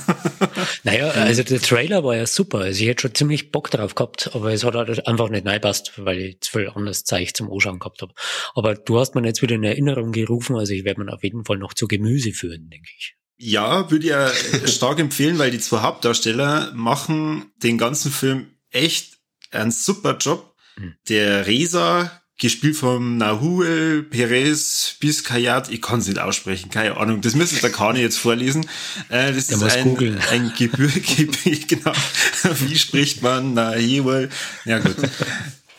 C: Naja, also der Trailer war ja super. Also ich hätte schon ziemlich Bock drauf gehabt, aber es hat halt einfach nicht reingepasst, weil ich zu viel anderes Zeug zum Anschauen gehabt habe. Aber du hast mir jetzt wieder in Erinnerung gerufen, also ich werde mir auf jeden Fall noch zu Gemüse führen, denke ich.
B: Ja, würde ich ja [LAUGHS] stark empfehlen, weil die zwei Hauptdarsteller machen den ganzen Film echt einen super Job.
C: Mhm.
B: Der Reza, gespielt vom Nahuel Perez Biscayat, ich kann es nicht aussprechen, keine Ahnung, das müsste der Kani jetzt vorlesen. Äh, das
C: Der
B: ist ein,
C: googeln.
B: ein gebürtig, [LAUGHS] genau, wie spricht man Nahuel? Ja gut.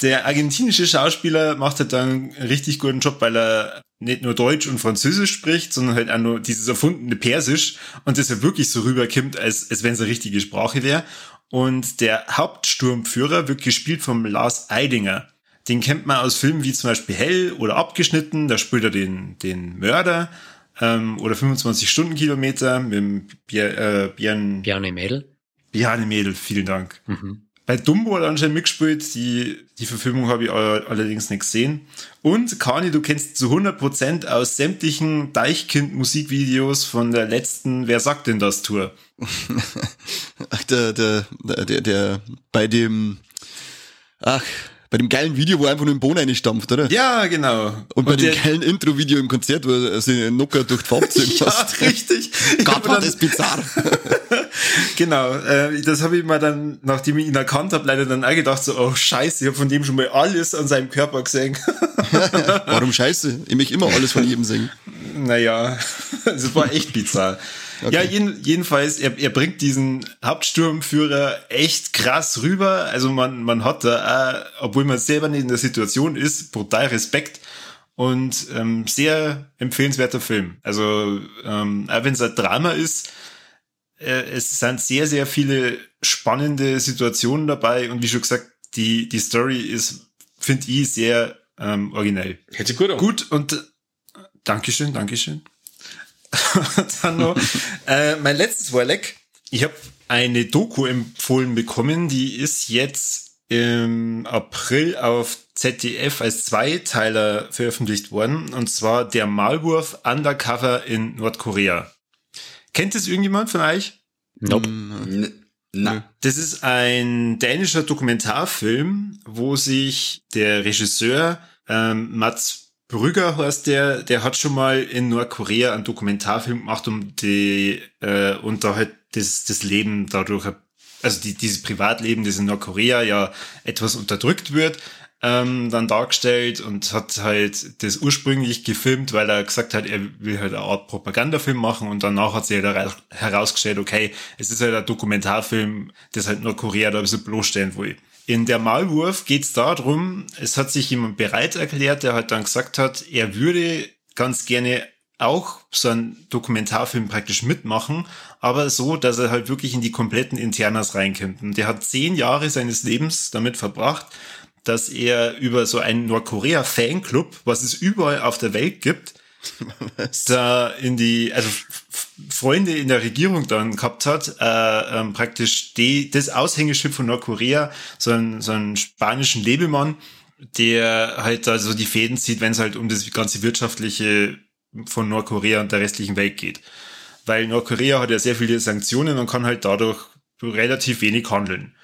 B: Der argentinische Schauspieler macht halt dann einen richtig guten Job, weil er nicht nur Deutsch und Französisch spricht, sondern halt auch nur dieses erfundene Persisch und das ja wirklich so rüberkommt, als, als wenn es eine richtige Sprache wäre. Und der Hauptsturmführer wird gespielt vom Lars Eidinger. Den kennt man aus Filmen wie zum Beispiel Hell oder Abgeschnitten, da spielt er den, den Mörder ähm, oder 25 Stundenkilometer mit dem Bier, äh, Björn,
C: Bjarne Mädel.
B: Bjarne Mädel, vielen Dank.
C: Mhm.
B: Bei Dumbo hat er anscheinend mitgespielt, die, die Verfilmung habe ich all- allerdings nicht gesehen. Und Kani, du kennst zu 100% aus sämtlichen Deichkind-Musikvideos von der letzten Wer sagt denn das Tour? [LAUGHS]
A: Ach, der, der, der, der, der, bei dem, ach, bei dem geilen Video, wo er einfach nur im Boden einstampft, oder?
B: Ja, genau.
A: Und bei dem geilen Intro-Video im Konzert, wo er sich Nocker durch die Farbe [LAUGHS] ziehen
B: ja,
A: lässt.
B: richtig. Ich
A: Gott, war das bizarr. [LAUGHS]
B: Genau, äh, das habe ich mir dann, nachdem ich ihn erkannt habe, leider dann auch gedacht, so, oh scheiße, ich habe von dem schon mal alles an seinem Körper gesehen. [LAUGHS]
A: Warum scheiße? Ich möchte immer alles von jedem singen.
B: Naja, es war echt bizarr. Ja, jeden, jedenfalls, er, er bringt diesen Hauptsturmführer echt krass rüber. Also man, man hat da, auch, obwohl man selber nicht in der Situation ist, brutal Respekt und ähm, sehr empfehlenswerter Film. Also ähm, auch wenn es ein Drama ist, äh, es sind sehr, sehr viele spannende Situationen dabei und wie schon gesagt, die, die Story ist, finde ich, sehr ähm, originell.
D: Sich gut an.
B: Gut, und äh, Dankeschön, Dankeschön. [LAUGHS] Dann noch äh, mein letztes Vorleck. Ich habe eine Doku empfohlen bekommen, die ist jetzt im April auf ZDF als Zweiteiler veröffentlicht worden, und zwar der Maulwurf Undercover in Nordkorea. Kennt es irgendjemand von euch?
C: Nope.
D: N- Na,
B: Das ist ein dänischer Dokumentarfilm, wo sich der Regisseur ähm, Mats Brügger heißt der, der hat schon mal in Nordkorea einen Dokumentarfilm gemacht, um die äh, und da halt das, das Leben dadurch, also die, dieses Privatleben, das in Nordkorea ja etwas unterdrückt wird, ähm, dann dargestellt und hat halt das ursprünglich gefilmt, weil er gesagt hat, er will halt eine Art Propagandafilm machen und danach hat sich halt hera- herausgestellt, okay, es ist halt ein Dokumentarfilm, das halt Nordkorea da ein bisschen bloßstellen will. In der Maulwurf geht's darum, es hat sich jemand bereit erklärt, der halt dann gesagt hat, er würde ganz gerne auch so einen Dokumentarfilm praktisch mitmachen, aber so, dass er halt wirklich in die kompletten Internas reinkommt. Und der hat zehn Jahre seines Lebens damit verbracht, dass er über so einen Nordkorea-Fanclub, was es überall auf der Welt gibt, [LAUGHS] da in die, also Freunde in der Regierung dann gehabt hat, äh, ähm, praktisch die, das Aushängeschild von Nordkorea, so einen, so einen spanischen Lebemann, der halt da so die Fäden zieht, wenn es halt um das ganze Wirtschaftliche von Nordkorea und der restlichen Welt geht. Weil Nordkorea hat ja sehr viele Sanktionen und kann halt dadurch relativ wenig handeln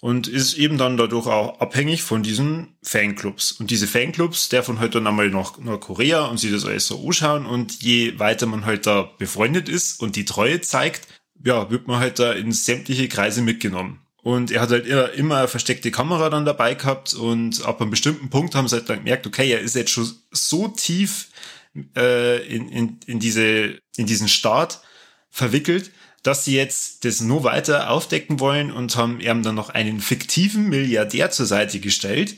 B: und ist eben dann dadurch auch abhängig von diesen Fanclubs. Und diese Fanclubs, der von halt dann einmal nach Nordkorea und sich das alles so anschauen und je weiter man halt da befreundet ist und die Treue zeigt, ja, wird man halt da in sämtliche Kreise mitgenommen. Und er hat halt immer, immer eine versteckte Kamera dann dabei gehabt und ab einem bestimmten Punkt haben sie halt dann gemerkt, okay, er ist jetzt schon so tief äh, in, in, in, diese, in diesen Staat verwickelt, dass sie jetzt das nur weiter aufdecken wollen und haben ihm dann noch einen fiktiven Milliardär zur Seite gestellt,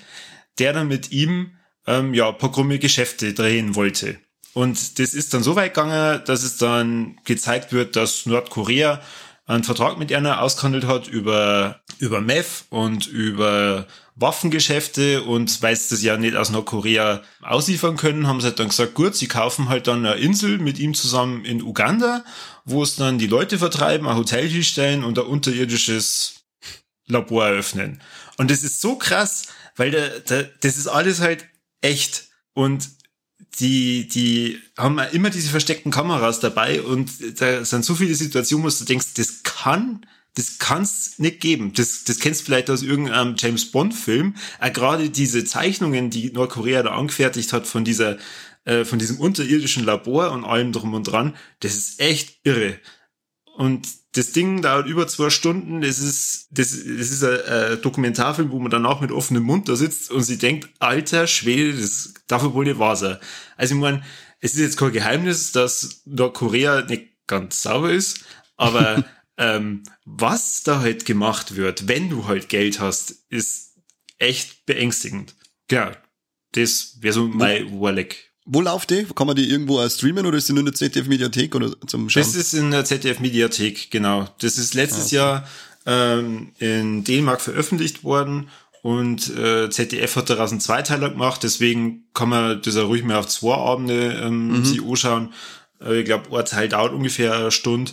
B: der dann mit ihm ähm, ja, pogrumme Geschäfte drehen wollte. Und das ist dann so weit gegangen, dass es dann gezeigt wird, dass Nordkorea einen Vertrag mit einer ausgehandelt hat über, über Meth und über Waffengeschäfte und weil sie das ja nicht aus Nordkorea ausliefern können, haben sie halt dann gesagt, gut, sie kaufen halt dann eine Insel mit ihm zusammen in Uganda, wo es dann die Leute vertreiben, ein Hotel hinstellen und ein unterirdisches Labor eröffnen. Und das ist so krass, weil da, da, das ist alles halt echt. Und die, die haben immer diese versteckten Kameras dabei und da sind so viele Situationen, wo du denkst, das kann, das kann's nicht geben. Das, das kennst du vielleicht aus irgendeinem James Bond Film. Äh, gerade diese Zeichnungen, die Nordkorea da angefertigt hat von dieser, äh, von diesem unterirdischen Labor und allem drum und dran, das ist echt irre. Und das Ding dauert über zwei Stunden. Das ist, das, das ist ein, ein Dokumentarfilm, wo man danach mit offenem Mund da sitzt und sie denkt, alter Schwede, das darf wohl nicht wahr sein. Also ich meine, es ist jetzt kein Geheimnis, dass Nordkorea nicht ganz sauber ist, aber [LAUGHS] ähm, was da halt gemacht wird, wenn du halt Geld hast, ist echt beängstigend. Ja, das wäre so mein Warleck.
A: Wo läuft die? Kann man die irgendwo streamen oder ist die nur in der ZDF-Mediathek oder zum Schauen?
B: Das ist in der ZDF-Mediathek, genau. Das ist letztes okay. Jahr ähm, in Dänemark veröffentlicht worden und äh, ZDF hat daraus einen Zweiteiler gemacht, deswegen kann man das auch ruhig mal auf zwei Abende ähm, mhm. sich anschauen. Äh, ich glaube, ein Teil dauert ungefähr eine Stunde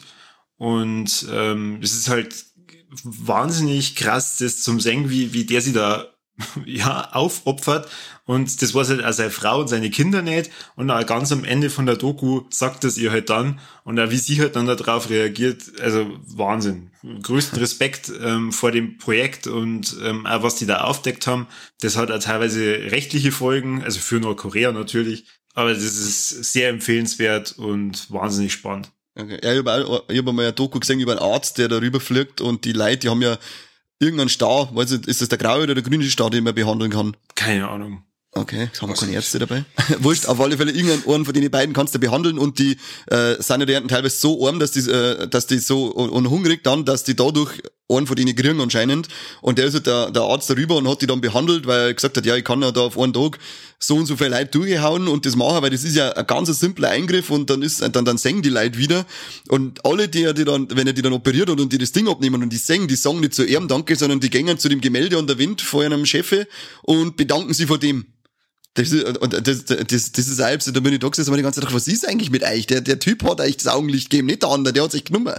B: und ähm, es ist halt wahnsinnig krass, das zum sehen, wie, wie der sie da [LAUGHS] ja, aufopfert. Und das war halt auch seine Frau und seine Kinder nicht. Und auch ganz am Ende von der Doku sagt es ihr halt dann. Und auch wie sie halt dann darauf reagiert, also Wahnsinn. Größten Respekt ähm, vor dem Projekt und ähm, auch was die da aufdeckt haben. Das hat auch teilweise rechtliche Folgen, also für Nordkorea natürlich. Aber das ist sehr empfehlenswert und wahnsinnig spannend.
A: Okay. Ja, ich habe hab mal eine Doku gesehen über einen Arzt, der darüber fliegt und die Leute, die haben ja irgendeinen Star, weiß nicht, ist das der graue oder der grüne Star, den man behandeln kann?
B: Keine Ahnung.
A: Okay, haben wir keine Ärzte dabei. [LAUGHS] Wurscht, auf alle Fälle irgendeinen von den beiden kannst du behandeln und die äh, sind ja teilweise so arm, dass die, äh, dass die so und, und hungrig dann, dass die dadurch einen von denen kriegen anscheinend. Und der ist halt der, der Arzt darüber und hat die dann behandelt, weil er gesagt hat, ja, ich kann ja da auf einen Tag so und so viel Leute durchhauen und das machen, weil das ist ja ein ganz simpler Eingriff und dann ist, dann, dann senken die Leute wieder. Und alle, die, die dann, wenn er die dann operiert hat und die das Ding abnehmen und die senken, die sagen nicht zu ihrem Danke, sondern die gehen zu dem Gemälde an der Wind vor einem Chefe und bedanken sich vor dem. Das ist, und das, das, das ist selbst, da bin ich da gesessen, die ganze Zeit, was ist eigentlich mit euch? Der, der Typ hat euch das Augenlicht gegeben, nicht der andere, der hat sich genommen.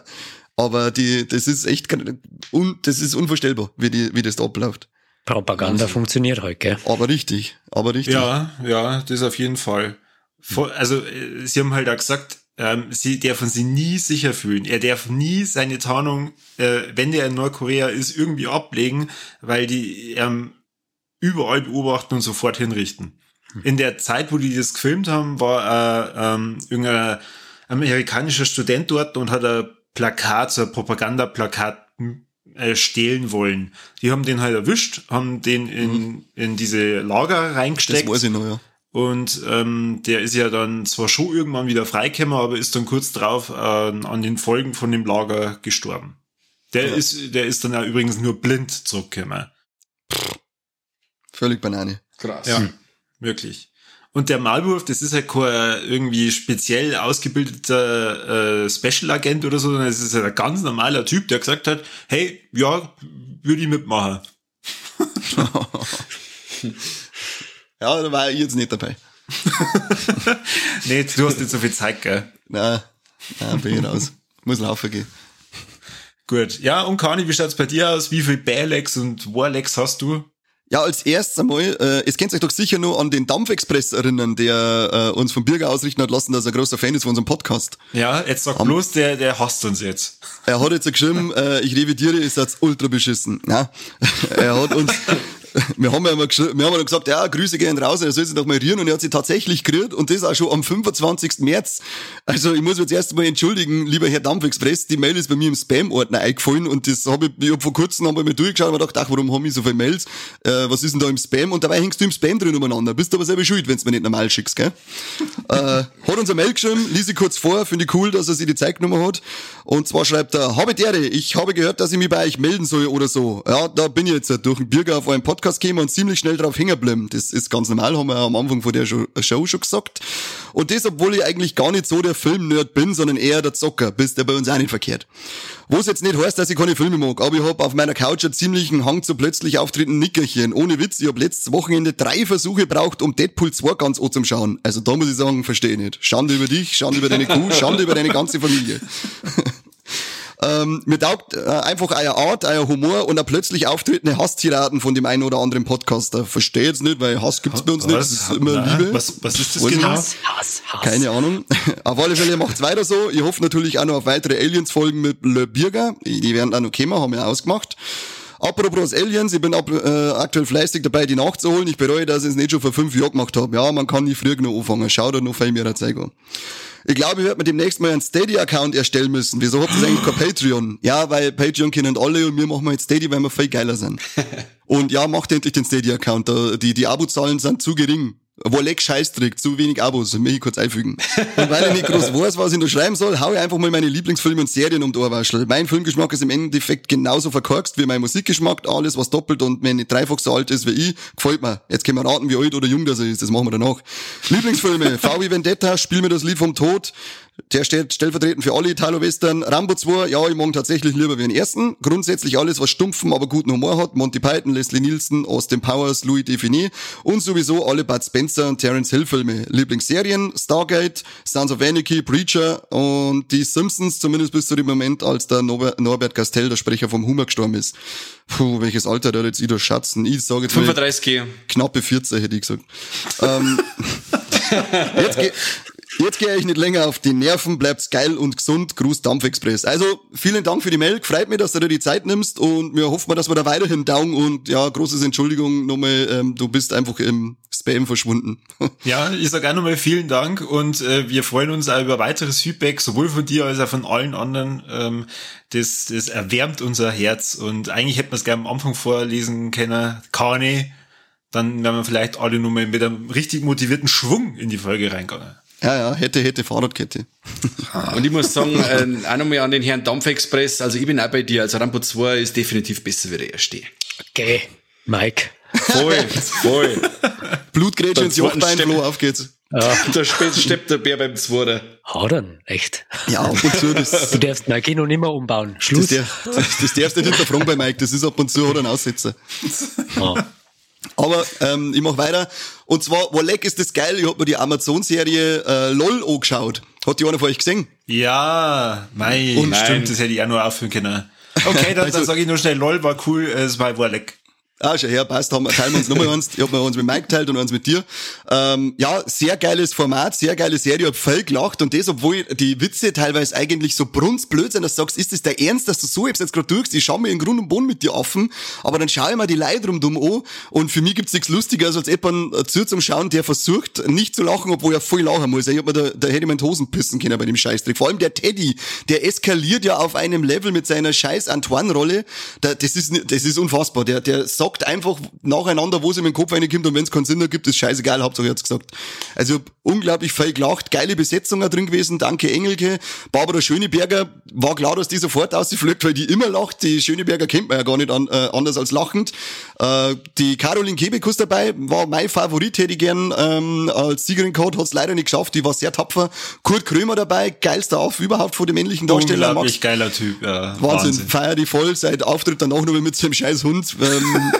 A: Aber die, das ist echt, un, das ist unvorstellbar, wie, die, wie das da abläuft.
C: Propaganda also, funktioniert halt, gell?
A: Aber richtig, aber richtig.
B: Ja, ja, das auf jeden Fall. Also, sie haben halt auch gesagt, ähm, sie dürfen sie nie sicher fühlen. Er darf nie seine Tarnung, äh, wenn der in Nordkorea ist, irgendwie ablegen, weil die ähm, überall beobachten und sofort hinrichten. In der Zeit, wo die das gefilmt haben, war äh, ähm, irgendein amerikanischer Student dort und hat ein Plakat, so ein Propagandaplakat äh, stehlen wollen. Die haben den halt erwischt, haben den in, mhm. in diese Lager reingesteckt. Das
A: weiß ich noch, ja.
B: Und ähm, der ist ja dann zwar schon irgendwann wieder freigekommen, aber ist dann kurz drauf äh, an den Folgen von dem Lager gestorben. Der ja. ist, der ist dann ja übrigens nur blind zurückgekommen.
A: Völlig Banane.
B: Krass. Ja, hm. wirklich. Und der Malwurf, das ist halt kein irgendwie speziell ausgebildeter äh, Special-Agent oder so, sondern es ist halt ein ganz normaler Typ, der gesagt hat, hey, ja, würde ich mitmachen. [LAUGHS]
A: ja, da war ich jetzt nicht dabei. [LAUGHS]
B: nee, du hast nicht so viel Zeit, gell?
A: Nein, nein bin ich raus. Muss laufen gehen.
B: Gut. Ja, und Kani, wie schaut's bei dir aus? Wie viel Balex und Warlex hast du?
A: Ja, als erstes einmal, äh, es kennt euch doch sicher nur an den Dampfexpress erinnern, der äh, uns vom Bürger ausrichten hat lassen, dass er ein großer Fan ist von unserem Podcast.
B: Ja, jetzt sag bloß, der, der hasst uns jetzt.
A: Er hat jetzt geschrieben, äh, ich revidiere, ist jetzt ultra beschissen. Ja, [LAUGHS] er hat uns, [LAUGHS] wir haben ja immer wir haben ja gesagt, ja, Grüße gehen raus, er soll sich doch mal rieren und er hat sie tatsächlich gerührt und das auch schon am 25. März. Also ich muss mich jetzt erst mal entschuldigen, lieber Herr Dampfexpress, die Mail ist bei mir im Spam-Ordner eingefallen und das habe ich, ich hab vor kurzem wir mir durchgeschaut und mir gedacht, ach, warum haben ich so viele Mails? Äh, was ist denn da im Spam? Und dabei hängst du im Spam drin umeinander. Bist aber selber schuld, wenn du mir nicht normal schickst, gell? [LAUGHS] äh, hat uns eine Mail geschrieben, lies ich kurz vor, finde ich cool, dass er sich die Zeit genommen hat. Und zwar schreibt er, habe ich habe gehört, dass ich mich bei euch melden soll oder so. Ja, da bin ich jetzt durch den Bürger auf einen Podcast gekommen gekommen und ziemlich schnell drauf hängen. Das ist ganz normal, haben wir am Anfang von der Show schon gesagt. Und das, obwohl ich eigentlich gar nicht so der Film-Nerd bin, sondern eher der Zocker, bist der bei uns auch nicht verkehrt. Wo es jetzt nicht heißt, dass ich keine Filme mag, aber ich hab auf meiner Couch einen ziemlichen Hang zu plötzlich auftretenden Nickerchen. Ohne Witz, ich hab letztes Wochenende drei Versuche braucht, um Deadpool 2 ganz anzuschauen. Also da muss ich sagen, verstehe ich nicht. Schande über dich, Schande über deine Kuh, Schande über deine ganze Familie. [LAUGHS] Ähm, mir taugt äh, einfach euer Art, euer Humor und auch plötzlich auftretende Hasstiraden von dem einen oder anderen Podcaster. Verstehe jetzt nicht, weil Hass gibt's bei uns nicht. Das ist immer
B: Na,
A: Liebe.
B: Was, was ist das
A: Weiß
B: genau?
C: Hass, Hass, Hass.
A: Keine Ahnung. [LAUGHS] Auf alle Fälle macht's weiter so. Ich hoffe natürlich auch noch auf weitere Aliens-Folgen mit Le Birger. Die werden auch noch kommen, haben wir ausgemacht. Apropos Aliens, ich bin ab, äh, aktuell fleißig dabei, die nachzuholen. Ich bereue, dass ich es nicht schon vor fünf Jahren gemacht habe. Ja, man kann nie früher noch anfangen. Schau dir noch viel mehr Zeit an. Ich glaube, ich werde mir demnächst mal einen Steady-Account erstellen müssen. Wieso habt ihr eigentlich kein Patreon? Ja, weil Patreon kennen alle und wir machen mal jetzt Steady, weil wir viel geiler sind. [LAUGHS] Und ja, macht endlich den Steady-Account. Die, die Abozahlen sind zu gering. Wolleck Scheiß trägt, zu wenig Abos, möchte ich kurz einfügen. Und weil ich nicht groß weiß, was ich noch schreiben soll, hau ich einfach mal meine Lieblingsfilme und Serien um die Ohrwaschel. Mein Filmgeschmack ist im Endeffekt genauso verkorkst wie mein Musikgeschmack. Alles, was doppelt und nicht dreifach so alt ist wie ich, gefällt mir. Jetzt können wir raten, wie alt oder jung das ist. Das machen wir danach. Lieblingsfilme. [LAUGHS] VW Vendetta, Spiel mir das Lied vom Tod. Der steht stellvertretend für alle Italo-Western. Rambo 2, ja, ich mag tatsächlich lieber wie den ersten. Grundsätzlich alles, was stumpfen, aber guten Humor hat. Monty Python, Leslie Nielsen, Austin Powers, Louis Define und sowieso alle Bud Spencer und Terence Hill Filme. Lieblingsserien, Stargate, Sons of Anarchy, Preacher und die Simpsons, zumindest bis zu dem Moment, als der Norbert, Castell, der Sprecher vom Humor, gestorben ist. Puh, welches Alter der jetzt wieder schatzen. Ich sage jetzt mal
D: 35
A: knappe 14, hätte ich gesagt. ähm, [LAUGHS] jetzt ge Jetzt gehe ich nicht länger auf die Nerven, bleibt's geil und gesund. Gruß Dampfexpress. Also, vielen Dank für die Mail. Freut mich, dass du dir die Zeit nimmst und wir hoffen, dass wir da weiterhin down und ja, großes Entschuldigung nochmal, ähm, du bist einfach im Spam verschwunden. [LAUGHS]
B: Ja, ich sage auch nochmal vielen Dank und äh, wir freuen uns auch über weiteres Feedback, sowohl von dir als auch von allen anderen. Ähm, das, das erwärmt unser Herz und eigentlich hätten wir es gerne am Anfang vorlesen können, keine. Dann wären wir vielleicht alle nochmal mit einem richtig motivierten Schwung in die Folge reingegangen.
A: Ja, ja, hätte, hätte, Fahrradkette. [LAUGHS]
D: Und ich muss sagen, äh, auch nochmal an den Herrn Dampfexpress, also ich bin auch bei dir, also Rambo 2 ist definitiv besser wie der erste.
C: Okay, Mike.
D: Voll, voll.
A: Blutgrätsche ins Jochbein. Flo, auf geht's.
D: da spe- steppt der Bär beim Zweiten.
C: Hadern, echt.
A: Ja, ab und zu, das,
C: Du darfst mein Kino nicht mehr umbauen.
A: das,
C: Schluss.
A: der, das, das darfst du nicht hinterfragen bei Mike, das ist ab und zu oder ein Aussetzer.
C: Ah.
A: Aber ähm, ich mach weiter. Und zwar, Wolleck ist das geil, ich hab mir die Amazon-Serie äh, LOL angeschaut. Hat die einer von euch gesehen?
B: Ja, mei,
A: Und
B: stimmt,
D: nein.
B: das hätte ich auch nur aufführen können. Okay, dann,
A: Also-
B: dann sage ich nur schnell, lol, war cool, äh, es war Warleck.
A: Ah, schon her, passt, haben teilen wir uns nochmal eins. Ich hab mir eins mit Mike geteilt und eins mit dir. Ähm, ja, sehr geiles Format, sehr geile Serie, hab voll gelacht und das, obwohl die Witze teilweise eigentlich so brunzblöd sind, dass du sagst, ist das der Ernst, dass du so jetzt gerade durchst? Ich schau mir in Grund und Boden mit dir offen, aber dann schau ich mir die Leute rundum an und für mich gibt's nichts Lustigeres als jemand zu zum Schauen, der versucht, nicht zu lachen, obwohl er voll lachen muss. Ich hab mir da, da hätte ich mir in Hosen pissen können bei dem Scheißtrick. Vor allem der Teddy, der eskaliert ja auf einem Level mit seiner scheiß Antoine-Rolle. Da, das ist, das ist unfassbar. Der, der sagt einfach nacheinander, wo es ihm in den Kopf reinkommt und wenn es keinen Sinn ergibt, ist scheißegal, Hauptsache er hat's gesagt. Also ich unglaublich viel gelacht, geile Besetzung auch drin gewesen, danke Engelke. Barbara Schöneberger, war klar, dass die sofort ausgeflögt, weil die immer lacht. Die Schöneberger kennt man ja gar nicht an, äh, anders als lachend. Äh, die Caroline Kebekus dabei, war mein Favorit, hätte ich gern ähm, als Siegerin gehabt, hat's leider nicht geschafft, die war sehr tapfer. Kurt Krömer dabei, geilster Auf überhaupt von den männlichen Darstellern. Max
B: Unglaublich geiler Typ, ja.
A: Wahnsinn, feier die voll, seit Auftritt danach nur mit seinem scheiß Hund. Ähm, [LAUGHS]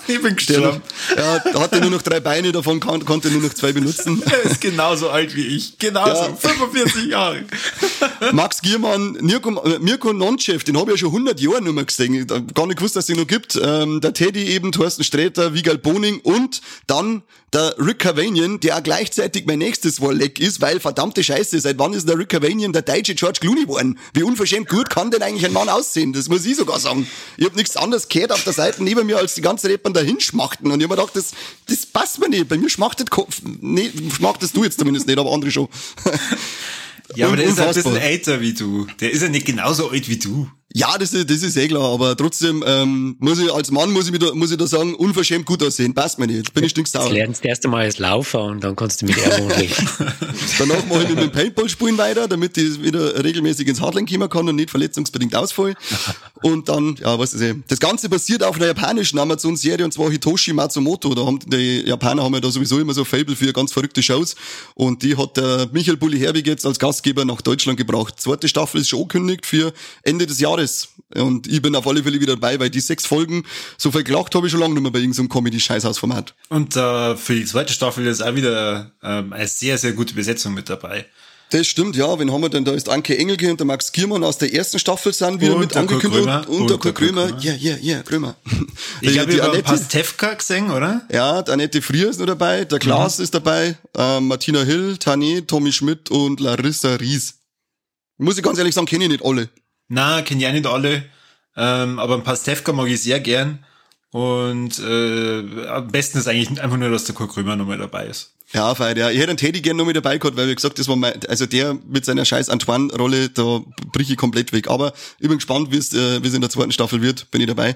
B: Ich bin gestorben.
A: ja, hatte nur noch drei Beine, davon kann, konnte nur noch zwei benutzen. [LAUGHS]
B: Er ist genauso alt wie ich. Genauso.
A: Ja.
B: 45 Jahre. [LAUGHS]
A: Max Giermann, Mirko, Mirko Nonchef, den habe ich ja schon 100 Jahre nicht mehr gesehen. Ich gar nicht gewusst, dass es ihn noch gibt. Ähm, der Teddy eben, Thorsten Sträter, Wigal Boning und dann der Rick Cavanian, der auch gleichzeitig mein nächstes Warleck ist, weil verdammte Scheiße, seit wann ist der Rick Cavanian der deutsche George Clooney geworden? Wie unverschämt gut kann denn eigentlich ein Mann aussehen? Das muss ich sogar sagen. Ich hab nichts anderes gehört auf der Seite neben mir, als die ganzen Rappern dahin schmachten. Und ich hab mir gedacht, das, das passt mir nicht. Bei mir schmachtet, Ko- nee, schmachtest du jetzt zumindest nicht, aber andere schon.
B: Ja, aber der [LAUGHS] ist ein bisschen älter wie du. Der ist ja nicht genauso alt wie du.
A: Ja, das ist, das ist eh klar, aber trotzdem ähm, muss ich als Mann muss ich, da, muss ich da sagen, unverschämt gut aussehen. Passt mir nicht. Jetzt bin ich stinksauer.
C: Jetzt lernst du erst einmal als Laufer und dann kannst du mit er wohnen. [LAUGHS]
A: Danach mache ich mit dem Paintball spielen weiter, damit ich wieder regelmäßig ins Hardline kommen kann und nicht verletzungsbedingt ausfall. Und dann, ja, was ist eh. Das Ganze basiert auf einer japanischen Amazon-Serie und zwar Hitoshi Matsumoto. Da haben die Japaner haben ja da sowieso immer so Fable für ganz verrückte Shows. Und die hat der Michael Bulli Herbig jetzt als Gastgeber nach Deutschland gebracht. Zweite Staffel ist schon angekündigt für Ende des Jahres. Und ich bin auf alle Fälle wieder dabei, weil die sechs Folgen, so viel gelacht habe ich schon lange nicht mehr bei irgendeinem Comedy-Scheißhaus-Format.
B: Und äh, für die zweite Staffel ist auch wieder ähm, eine sehr, sehr gute Besetzung mit dabei.
A: Das stimmt, ja. Wen haben wir denn? Da ist Anke Engelke und der Max Giermann aus der ersten Staffel sind wir
B: Und
A: mit angekündigt.
B: Krömer.
A: Und, und der Kurt Krömer. Ja, ja, ja, Krömer.
B: Ich wir haben
A: Annette-
B: Pastewka gesehen, oder?
A: Ja, die Annette Frier ist noch dabei, der Klaas ist dabei, äh, Martina Hill, Tane, Tommy Schmidt und Larissa Ries. Muss ich ganz ehrlich sagen, kenne ich nicht alle.
B: Na, kenne ich auch nicht alle. Ähm, aber einen Pastewka mag ich sehr gern. Und äh, am besten ist eigentlich einfach nur, dass der Kurt Krömer nochmal dabei ist.
A: Ja, feit, ja. Ich hätte einen Teddy gern noch mit dabei gehabt, weil wie gesagt, das war mein, also der mit seiner scheiß Antoine-Rolle, da brich ich komplett weg. Aber ich bin gespannt, wie es, äh, wie es in der zweiten Staffel wird, bin ich dabei.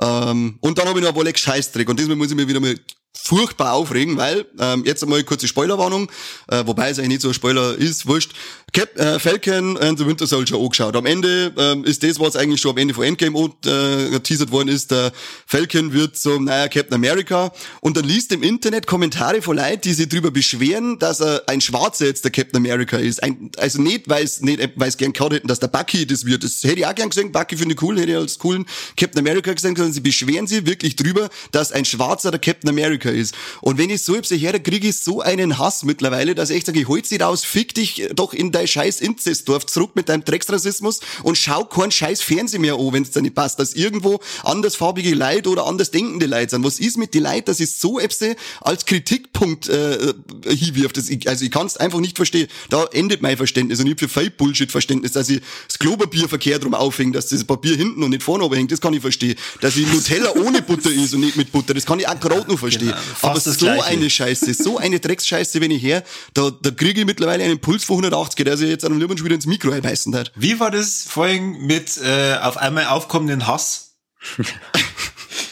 A: Ähm, und dann habe ich noch Wolex Scheißdreck und diesmal muss ich mich wieder mal furchtbar aufregen, weil, ähm, jetzt einmal kurze Spoilerwarnung, äh, wobei es eigentlich nicht so ein Spoiler ist, wurscht. Cap, äh, Falcon and the Winter Soldier angeschaut. Am Ende ähm, ist das, was eigentlich schon am Ende von Endgame auch, äh, geteasert worden ist, der Falcon wird zum, naja, Captain America und dann liest im Internet Kommentare von Leuten, die sich drüber beschweren, dass er ein Schwarzer jetzt der Captain America ist. Ein, also nicht, weil es nicht, weil es gern gehabt hätten, dass der Bucky das wird. Das hätte ich auch gern gesehen. Bucky finde ich cool, hätte ich als coolen Captain America gesehen, sondern sie beschweren sich wirklich drüber, dass ein Schwarzer der Captain America ist. Und wenn ich so hab, her, kriege ich so einen Hass mittlerweile, dass ich echt sage, ich hol sie raus, fick dich doch in dein scheiß Inzestdorf zurück mit deinem Drecksrassismus und schau keinen scheiß Fernsehen mehr an, wenn es dir nicht passt, dass irgendwo andersfarbige Leute oder anders denkende Leute sind. Was ist mit den Leuten, dass ich so Epse als Kritikpunkt äh, hinwirft? Das, ich, also ich kann es einfach nicht verstehen. Da endet mein Verständnis und ich hab für Fake Bullshit Verständnis, dass ich das Klopapier verkehrt rum aufhänge, dass das Papier hinten und nicht vorne oben hängt, das kann ich verstehen. Dass ich Nutella ohne Butter ist und nicht mit Butter, das kann ich auch gerade noch verstehen.
B: Fast
A: Aber so
B: Gleiche.
A: eine Scheiße, so eine Drecksscheiße, wenn ich her, da, da kriege ich mittlerweile einen Puls von 180, der sich jetzt an Lieber schon wieder ins Mikro einbeißen hat.
B: Wie war das vorhin mit äh, auf einmal aufkommenden Hass?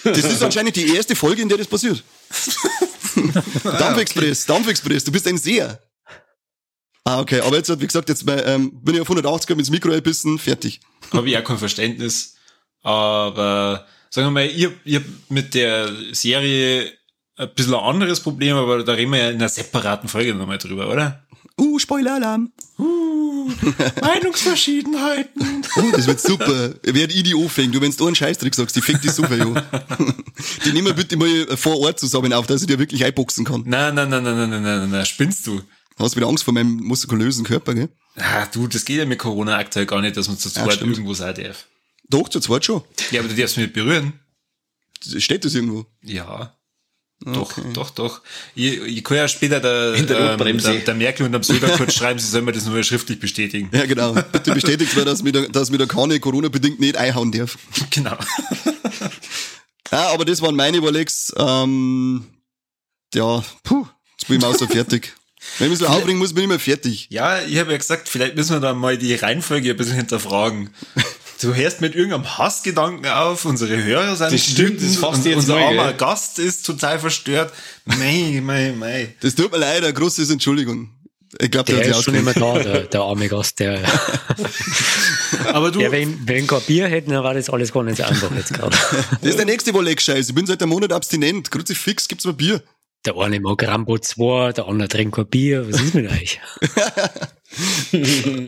A: Das ist anscheinend die erste Folge, in der das passiert. [LAUGHS] Dampfexpress, Dampfexpress, du bist ein Seher. Ah, okay, aber jetzt, wie gesagt, jetzt bei, ähm, bin ich auf 180 hab ins Mikro einbissen, fertig.
B: Habe ich auch kein Verständnis. Aber sagen wir mal, ihr, ihr mit der Serie ein bisschen ein anderes Problem, aber da reden wir ja in einer separaten Folge nochmal drüber, oder?
A: Uh, Spoiler-Alarm.
B: Meinungsverschiedenheiten.
A: Uh, das wird super. Wer die die anfängt, du, wenn du einen Scheißtrick sagst, die fängt die super, jo. Die nehmen wir bitte mal vor Ort zusammen auf, dass ich dir wirklich einboxen kann.
B: Nein, nein, nein, nein, nein, nein, nein, nein, spinnst du?
A: Hast wieder Angst vor meinem muskulösen Körper, gell?
B: Ah, du, das geht ja mit Corona aktuell gar nicht, dass man zu zweit
A: stimmt.
B: irgendwo sein darf.
A: Doch, zu zweit schon.
B: Ja, aber du darfst mich nicht berühren.
A: Steht das irgendwo?
B: Ja. Doch, doch, doch. Ich, ich kann ja später der, ähm, der, der Merkel und dem Söder kurz schreiben, sie sollen mir das nur schriftlich bestätigen.
A: Ja, genau. Bitte bestätigt mir, dass mir der, dass mir der Kane Corona-bedingt nicht einhauen darf. [LAUGHS]
B: Genau. [LAUGHS]
A: Ja, aber das waren meine Überlegs. Ähm, ja, puh, jetzt bin ich mal so fertig. Wenn ich mich so aufregen muss, bin ich mal fertig.
B: Ja, ich habe ja gesagt, vielleicht müssen wir da mal die Reihenfolge ein bisschen hinterfragen. Du hörst mit irgendeinem Hassgedanken auf, unsere Hörer sind
D: Das stimmt, das
B: und
D: jetzt
B: unser
D: neu,
B: armer
D: gell?
B: Gast ist total verstört. Mei, mei, mei.
A: Das tut mir leid, eine große Entschuldigung. Ich glaube, der,
C: Der
A: hat
C: ist schon immer da, der, der arme Gast. Der, [LAUGHS]
B: Aber du,
C: ja, wenn, wenn kein Bier hätten, dann war das alles gar nicht so einfach jetzt gerade.
A: Das ist der nächste Woleck-Scheiß. Ich bin seit einem Monat abstinent. Kruzifix gibt's mal Bier.
C: Der eine mag Rambo 2, der andere trinkt kein Bier. Was ist mit euch? [LAUGHS]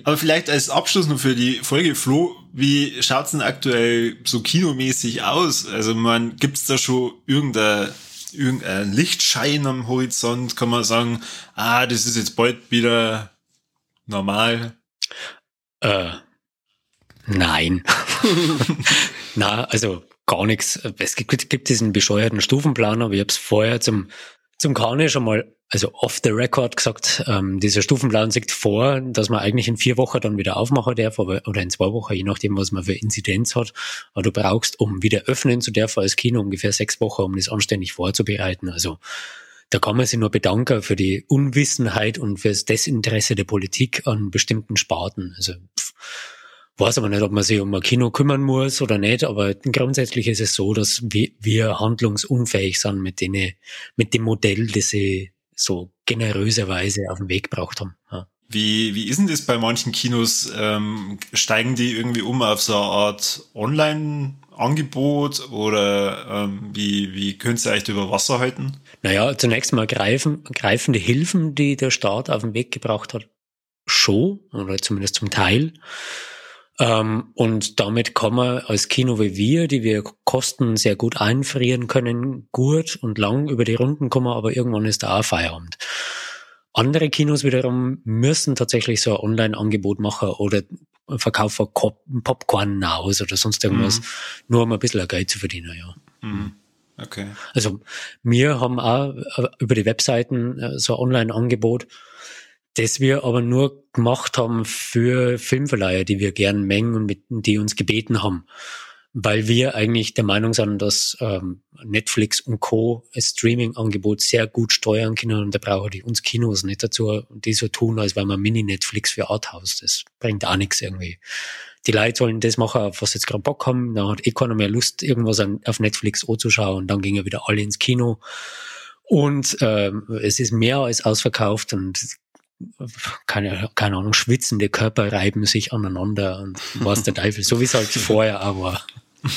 B: aber vielleicht als Abschluss noch für die Folge, Flo, wie schaut's denn aktuell so kinomäßig aus? Also man, gibt's da schon irgendein, irgendein Lichtschein am Horizont? Kann man sagen, ah, das ist jetzt bald wieder normal?
C: Äh, nein. [LAUGHS] Na, also gar nichts. Es gibt, gibt diesen bescheuerten Stufenplan, aber ich habe es vorher zum, zum Kane schon mal, also off the record gesagt, ähm, dieser Stufenplan sieht vor, dass man eigentlich in vier Wochen dann wieder aufmachen darf, aber, oder in zwei Wochen, je nachdem, was man für Inzidenz hat. Aber du brauchst, um wieder öffnen zu dürfen als Kino, ungefähr sechs Wochen, um das anständig vorzubereiten. Also da kann man sich nur bedanken für die Unwissenheit und für das Desinteresse der Politik an bestimmten Sparten. Also pff, weiß aber nicht, ob man sich um ein Kino kümmern muss oder nicht, aber grundsätzlich ist es so, dass wir, wir handlungsunfähig sind mit denen, mit dem Modell, das sie so generöserweise auf den Weg gebracht haben. Ja.
B: Wie, wie ist denn das bei manchen Kinos? Ähm, steigen die irgendwie um auf so eine Art Online-Angebot oder ähm, wie, wie könnt ihr euch über Wasser halten?
C: Naja, zunächst mal greifen, greifen die Hilfen, die der Staat auf den Weg gebracht hat, schon, oder zumindest zum Teil. Ähm, und damit kann man als Kino wie wir, die wir Kosten sehr gut einfrieren können, gut und lang über die Runden kommen, aber irgendwann ist da auch Feierabend. Andere Kinos wiederum müssen tatsächlich so ein Online-Angebot machen oder Verkauf von Popcorn aus oder sonst irgendwas, mhm. nur um ein bisschen Geld zu verdienen, ja. Mhm.
B: Okay.
C: Also wir haben auch äh, über die Webseiten äh, so ein Online-Angebot, das wir aber nur gemacht haben für Filmverleiher, die wir gern mengen und mit, die uns gebeten haben. Weil wir eigentlich der Meinung sind, dass ähm, Netflix und Co. ein Streaming-Angebot sehr gut steuern können und da brauchen die uns Kinos nicht dazu, die so tun, als wären wir Mini-Netflix für Arthouse. Das bringt auch nichts irgendwie. Die Leute sollen das machen, auf was sie jetzt gerade Bock haben. Dann hat eh keiner mehr Lust, irgendwas an, auf Netflix anzuschauen und dann gingen wieder alle ins Kino. Und ähm, es ist mehr als ausverkauft und keine, keine Ahnung, schwitzende Körper reiben sich aneinander und was der Teufel, so wie es halt vorher auch war.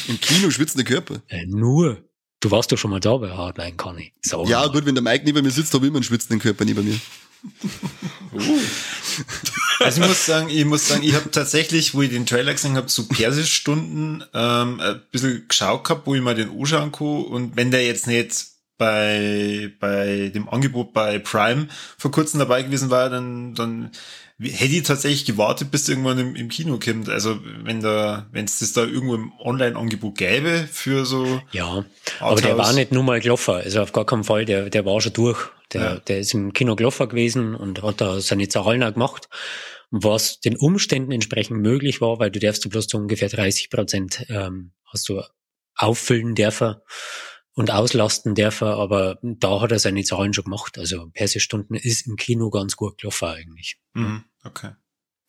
A: Im Kino schwitzende Körper?
C: Äh, nur. Du warst doch schon mal da bei Hardline, Conny.
A: So, ja, gut, wenn der Mike neben mir sitzt, habe ich immer einen schwitzenden Körper neben mir.
B: Uh. Also ich muss sagen, ich muss sagen, ich habe tatsächlich, wo ich den Trailer gesehen habe, so Persischstunden ähm, ein bisschen geschaut gehabt, wo ich mal den anschauen kann. Und wenn der jetzt nicht bei, bei dem Angebot bei Prime vor kurzem dabei gewesen war, dann, dann hätte ich tatsächlich gewartet, bis irgendwann im, im Kino kommt. Also wenn da, wenn es das da irgendwo im Online-Angebot gäbe für so.
C: Ja, aber der war nicht nur mal Gloffer, also auf gar keinen Fall, der, der war schon durch. Der, ja. der ist im Kino Gloffer gewesen und hat da seine Zahlen auch gemacht was den Umständen entsprechend möglich war, weil du darfst du bloß zu ungefähr 30 Prozent ähm, hast du auffüllen dürfen und auslasten darf er, aber da hat er seine Zahlen schon gemacht. Also Persestunden ist im Kino ganz gut gelaufen eigentlich.
B: Mhm, okay.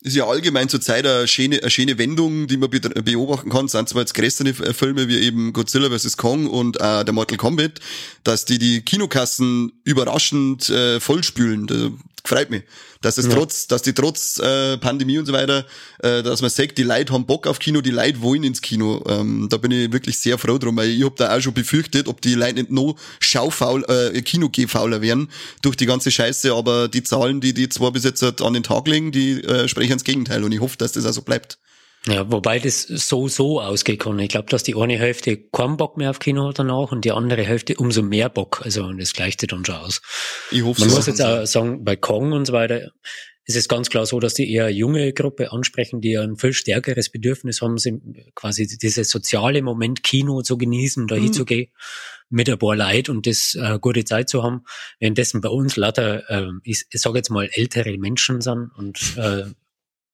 A: Ist ja allgemein zur Zeit eine schöne, eine schöne Wendung, die man beobachten kann. Sind zwar jetzt größere Filme wie eben Godzilla vs. Kong und äh, der Mortal Kombat, dass die die Kinokassen überraschend äh, vollspülen freut mich, dass es ja. trotz, dass die trotz äh, Pandemie und so weiter, äh, dass man sagt, die Leute haben Bock auf Kino, die Leute wollen ins Kino. Ähm, da bin ich wirklich sehr froh drum, weil ich hab da auch schon befürchtet, ob die Leute nicht noch schaufaul, äh, Kino fauler werden durch die ganze Scheiße, aber die Zahlen, die die zwar bis jetzt an den Tag legen, die äh, sprechen ins Gegenteil und ich hoffe, dass das auch so bleibt.
C: Ja, wobei das so, so ausgehen kann. Ich glaube, dass die eine Hälfte keinen Bock mehr auf Kino hat danach und die andere Hälfte umso mehr Bock. Also, das gleicht sich dann schon aus. Ich hoffe, Man muss jetzt auch sagen, bei Kong und so weiter ist es ganz klar so, dass die eher junge Gruppe ansprechen, die ein viel stärkeres Bedürfnis haben, quasi dieses soziale Moment Kino zu genießen, da mhm. hinzugehen mit ein paar Leid und das äh, gute Zeit zu haben. Währenddessen bei uns lauter, äh, ich, ich sage jetzt mal, ältere Menschen sind und äh,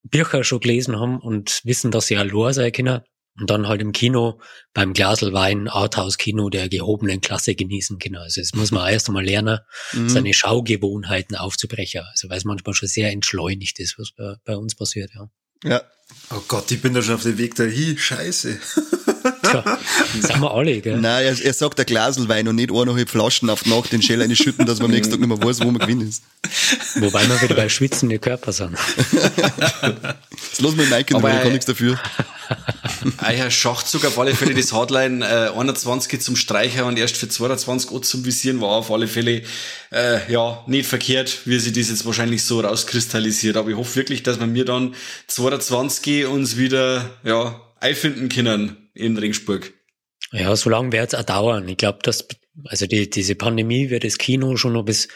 C: Bücher schon gelesen haben und wissen, dass sie allein sein können. Und dann halt im Kino beim Glasel Wein, Arthouse-Kino der gehobenen Klasse genießen können. Also das muss man [LAUGHS] erst einmal lernen, mhm. seine Schaugewohnheiten aufzubrechen. Also weil es manchmal schon sehr entschleunigt ist, was bei, bei uns passiert, ja.
A: Ja.
B: Oh Gott, ich bin da schon auf dem Weg dahin. Scheiße. [LAUGHS]
C: Tja, sagen wir alle, gell?
A: Nein, er, er sagt der Glaselwein und nicht eineinhalb Flaschen auf die Nacht den Schell schütten, dass man am nächsten Tag nicht mehr weiß, wo man gewinnt ist.
C: Wobei wir wieder bei schwitzenden Körper sind.
A: das lassen wir Mike in kann nichts dafür. [LAUGHS]
D: Euer Schachzug auf alle Fälle das Hardline äh, 21 zum Streicher und erst für 22 zum Visieren war auf alle Fälle äh, ja nicht verkehrt, wie sich das jetzt wahrscheinlich so rauskristallisiert. Aber ich hoffe wirklich, dass wir mir dann 22 uns wieder ja einfinden können in Ringsburg.
C: Ja, so lange wird es auch dauern. Ich glaube, dass also die, diese Pandemie wird das Kino schon noch bis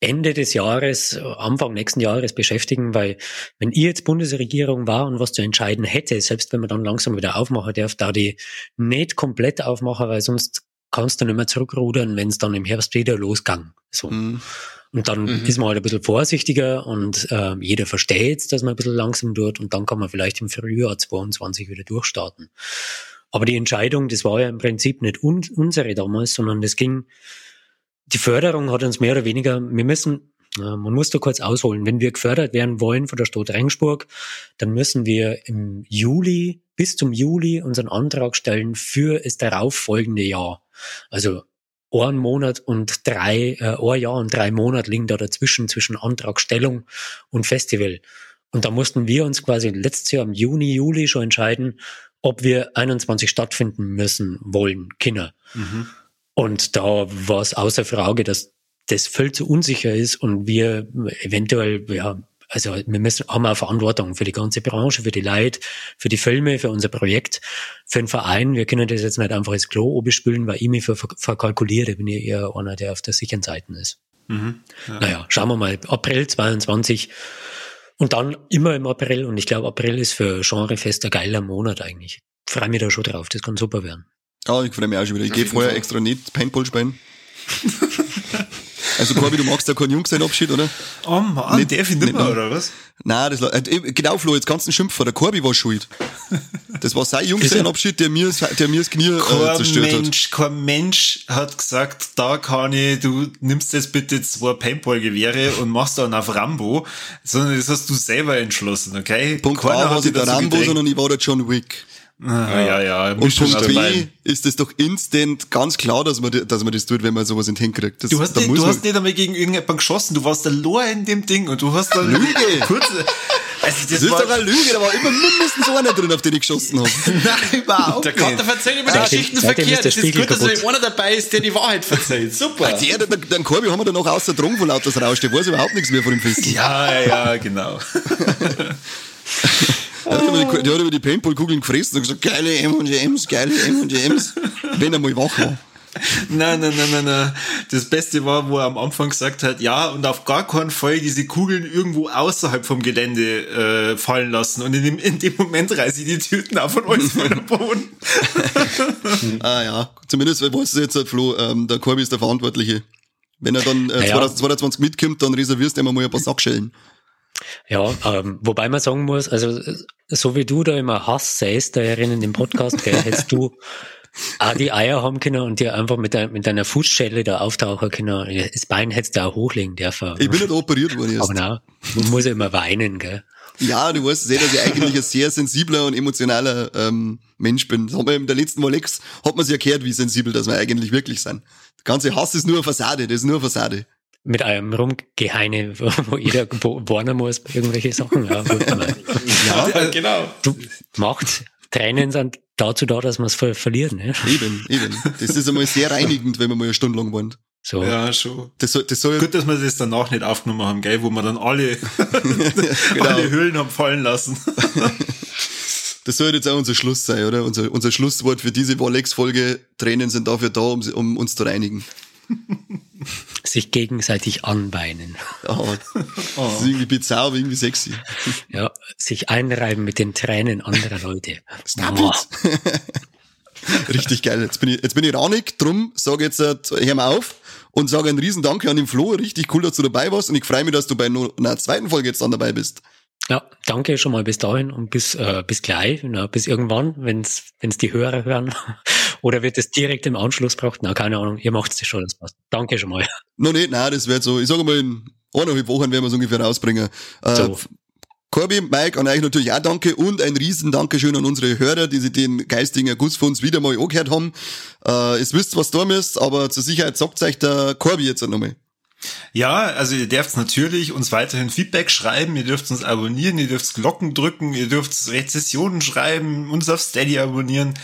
C: Ende des Jahres, Anfang nächsten Jahres beschäftigen, weil wenn ich jetzt Bundesregierung war und was zu entscheiden hätte, selbst wenn man dann langsam wieder aufmachen darf, da die nicht komplett aufmachen, weil sonst kannst du nicht mehr zurückrudern, wenn es dann im Herbst wieder losgang. So. Mhm. Und dann mhm. ist man halt ein bisschen vorsichtiger und äh, jeder versteht, dass man ein bisschen langsam tut und dann kann man vielleicht im Frühjahr 22 wieder durchstarten. Aber die Entscheidung, das war ja im Prinzip nicht un unsere damals, sondern das ging die Förderung hat uns mehr oder weniger, wir müssen, man muss da kurz ausholen. Wenn wir gefördert werden wollen von der Stadt Rengsburg, dann müssen wir im Juli, bis zum Juli unseren Antrag stellen für das darauffolgende Jahr. Also ein Monat und drei, äh, ein Jahr und drei Monate liegen da dazwischen, zwischen Antragstellung und Festival. Und da mussten wir uns quasi letztes Jahr im Juni, Juli schon entscheiden, ob wir 21 stattfinden müssen, wollen, Kinder. Mhm. Und da war es außer Frage, dass das viel zu unsicher ist und wir eventuell, ja, also wir müssen, haben auch Verantwortung für die ganze Branche, für die Leute, für die Filme, für unser Projekt, für den Verein. Wir können das jetzt nicht einfach ins Klo oben weil ich mich ver verkalkuliere. Ich bin ja eher einer, der auf der sicheren Seite ist. Mhm, ja. Naja, schauen wir mal. April 22 und dann immer im April. Und ich glaube, April ist für Genrefest ein geiler Monat eigentlich. Ich freue mich da schon drauf. Das kann super werden.
A: Ja, ich freue mich auch schon wieder. Ich gehe vorher extra nicht Paintball spielen. [LAUGHS] Also Corby, du magst ja keinen Jungsein-Abschied, oder?
B: Oh Mann, nicht, darf ich nicht mehr, oder was?
A: Nein, das, äh, genau, Flo, jetzt kannst du schimpfen, der Corby war schuld. Das war sein Jungsein-Abschied, der mir, der mir das Knie äh, zerstört
B: Mensch,
A: hat.
B: Kein Mensch hat gesagt, da kann ich, du nimmst jetzt bitte zwei Paintball-Gewehre und machst dann auf Rambo, sondern das hast du selber entschlossen, okay?
A: Punkt Keiner A war nicht der Rambo, gedrängt. sondern ich war der John Wick.
B: Ah, ja, ja.
A: Und Punkt B ist es doch instant ganz klar, dass man, dass man das tut, wenn man sowas in den hinkriegt. Das,
B: du hast, nicht, du hast nicht einmal gegen irgendjemanden geschossen, du warst der Lore in dem Ding und du hast da
A: Lüge. [LAUGHS] Kurz, also das, das ist doch eine Lüge, da war immer mindestens einer drin, auf den ich geschossen habe. [LAUGHS]
D: Nein, überhaupt Der kann dir erzählen über die Geschichten verkehrt. Es ist gut, dass kaputt. einer dabei ist, der die Wahrheit verzählt. Super.
A: Also, der, der, den Korbi haben wir dann noch außer Drung von lauter Rausch, der weiß überhaupt nichts mehr von dem Fest.
B: Ja, ja, genau. [LAUGHS]
A: Der [LAUGHS] hat, über die, der hat über die Paintball-Kugeln gefressen und gesagt, geile M&M's, geile M&M's, wenn er mal wach war.
B: Nein, nein, nein, nein, nein. Das Beste war, wo er am Anfang gesagt hat, ja, und auf gar keinen Fall diese Kugeln irgendwo außerhalb vom Gelände äh, fallen lassen. Und in dem, in dem Moment reiße ich die Tüten auf und alles von den Boden. [LAUGHS]
A: ah ja, zumindest weißt du jetzt, halt, Flo, ähm, der Corby ist der Verantwortliche. Wenn er dann äh, ja, 2022 mitkommt, dann reservierst du immer mal ein paar Sackschellen.
C: Ja, ähm, wobei man sagen muss, also so wie du da immer Hass säst, da in dem Podcast, gell, [LAUGHS] hättest du auch die Eier haben können und dir einfach mit, dein, mit deiner Fußschelle da auftauchen können. Das Bein hättest du auch hochlegen dürfen.
A: Ich bin nicht operiert worden
C: jetzt. Aber nein, man muss ja immer weinen, gell.
A: Ja, du weißt sehr, dass ich eigentlich ein sehr sensibler und emotionaler ähm, Mensch bin. Das haben wir in der letzten Molex, hat man sich erklärt, wie sensibel dass wir eigentlich wirklich sind. Der ganze Hass ist nur eine Fassade, das ist nur eine Fassade
C: mit einem Rumgeheine, [LAUGHS] wo jeder warnen muss bei irgendwelche Sachen. [LAUGHS] Ja,
B: ja genau.
C: Du macht Tränen sind dazu da, dass man es ver verliert. Ne?
A: Eben, eben. Das ist einmal sehr reinigend, wenn man mal eine Stunde lang wohnt.
B: So. Ja, schon. Das soll, das soll Gut, dass wir das danach nicht aufgenommen haben, gell, wo wir dann alle, [LAUGHS] genau. alle Höhlen haben fallen lassen.
A: das soll jetzt auch unser Schluss sein, oder? Unser, unser Schlusswort für diese Wallex-Folge. Tränen sind dafür da, um, um uns zu reinigen.
C: Sich gegenseitig anweinen. [LAUGHS]
A: Oh, das ist irgendwie bizarr, aber irgendwie sexy.
C: Ja, sich einreiben mit den Tränen anderer Leute.
A: Stop oh. [LAUGHS] Richtig geil. Jetzt bin ich, jetzt bin ich raunig, drum sage jetzt, äh, hör mal auf und sage einen riesen Danke an den Flo. Richtig cool, dass du dabei warst und ich freue mich, dass du bei einer zweiten Folge jetzt dann dabei bist.
C: Ja, danke schon mal bis dahin und bis, äh, bis gleich, na, bis irgendwann, wenn's wenn's die Hörer hören. Oder wird es direkt im Anschluss braucht? Na, keine Ahnung, ihr macht es schon, das passt. Danke schon mal. [LAUGHS]
A: Noch nicht, nein, das wird so, ich sage mal, in eineinhalb Wochen werden wir es ungefähr rausbringen. Äh, so. Corby, Mike, an euch natürlich auch danke und ein riesen Dankeschön an unsere Hörer, die sich den geistigen Erguss von uns wieder mal angehört haben. Äh, ihr wisst, was da ist, aber zur Sicherheit sagt euch der Corby jetzt nochmal.
B: Ja, also ihr dürft natürlich uns weiterhin Feedback schreiben, ihr dürft uns abonnieren, ihr dürft Glocken drücken, ihr dürft Rezessionen schreiben, uns auf Steady abonnieren.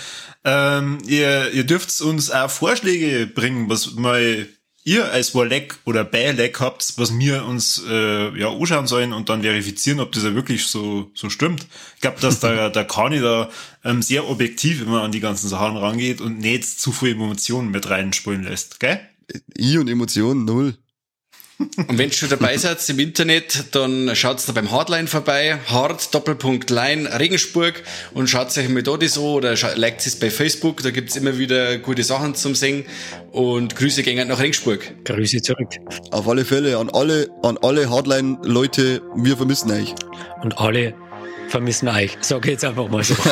B: Ähm, ihr, ihr dürft uns auch Vorschläge bringen, was mal ihr als Warleck oder Bäleck habt, was wir uns äh, ja anschauen sollen und dann verifizieren, ob das ja wirklich so so stimmt. Ich glaube, dass der, der Kani da ähm, sehr objektiv immer an die ganzen Sachen rangeht und nicht zu viel Emotionen mit reinspulen lässt, gell?
A: I und Emotionen null.
D: Und wenn ihr schon dabei seid im Internet, dann schaut da beim Hardline vorbei, Hard Doppelpunkt Line Regensburg und schaut euch mal da das an oder liked es bei Facebook, da gibt's immer wieder gute Sachen zum Singen und Grüße gehen nach Regensburg.
C: Grüße zurück.
A: Auf alle Fälle an alle, an alle Hardline Leute, wir vermissen euch.
C: Und alle vermissen euch. Sag jetzt einfach mal so.
A: oh.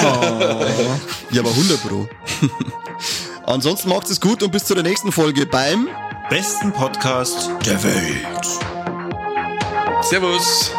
A: [LAUGHS] Ja, aber 100 Pro. [LAUGHS] Ansonsten macht es gut und bis zu der nächsten Folge beim
B: besten Podcast der Welt.
D: Servus.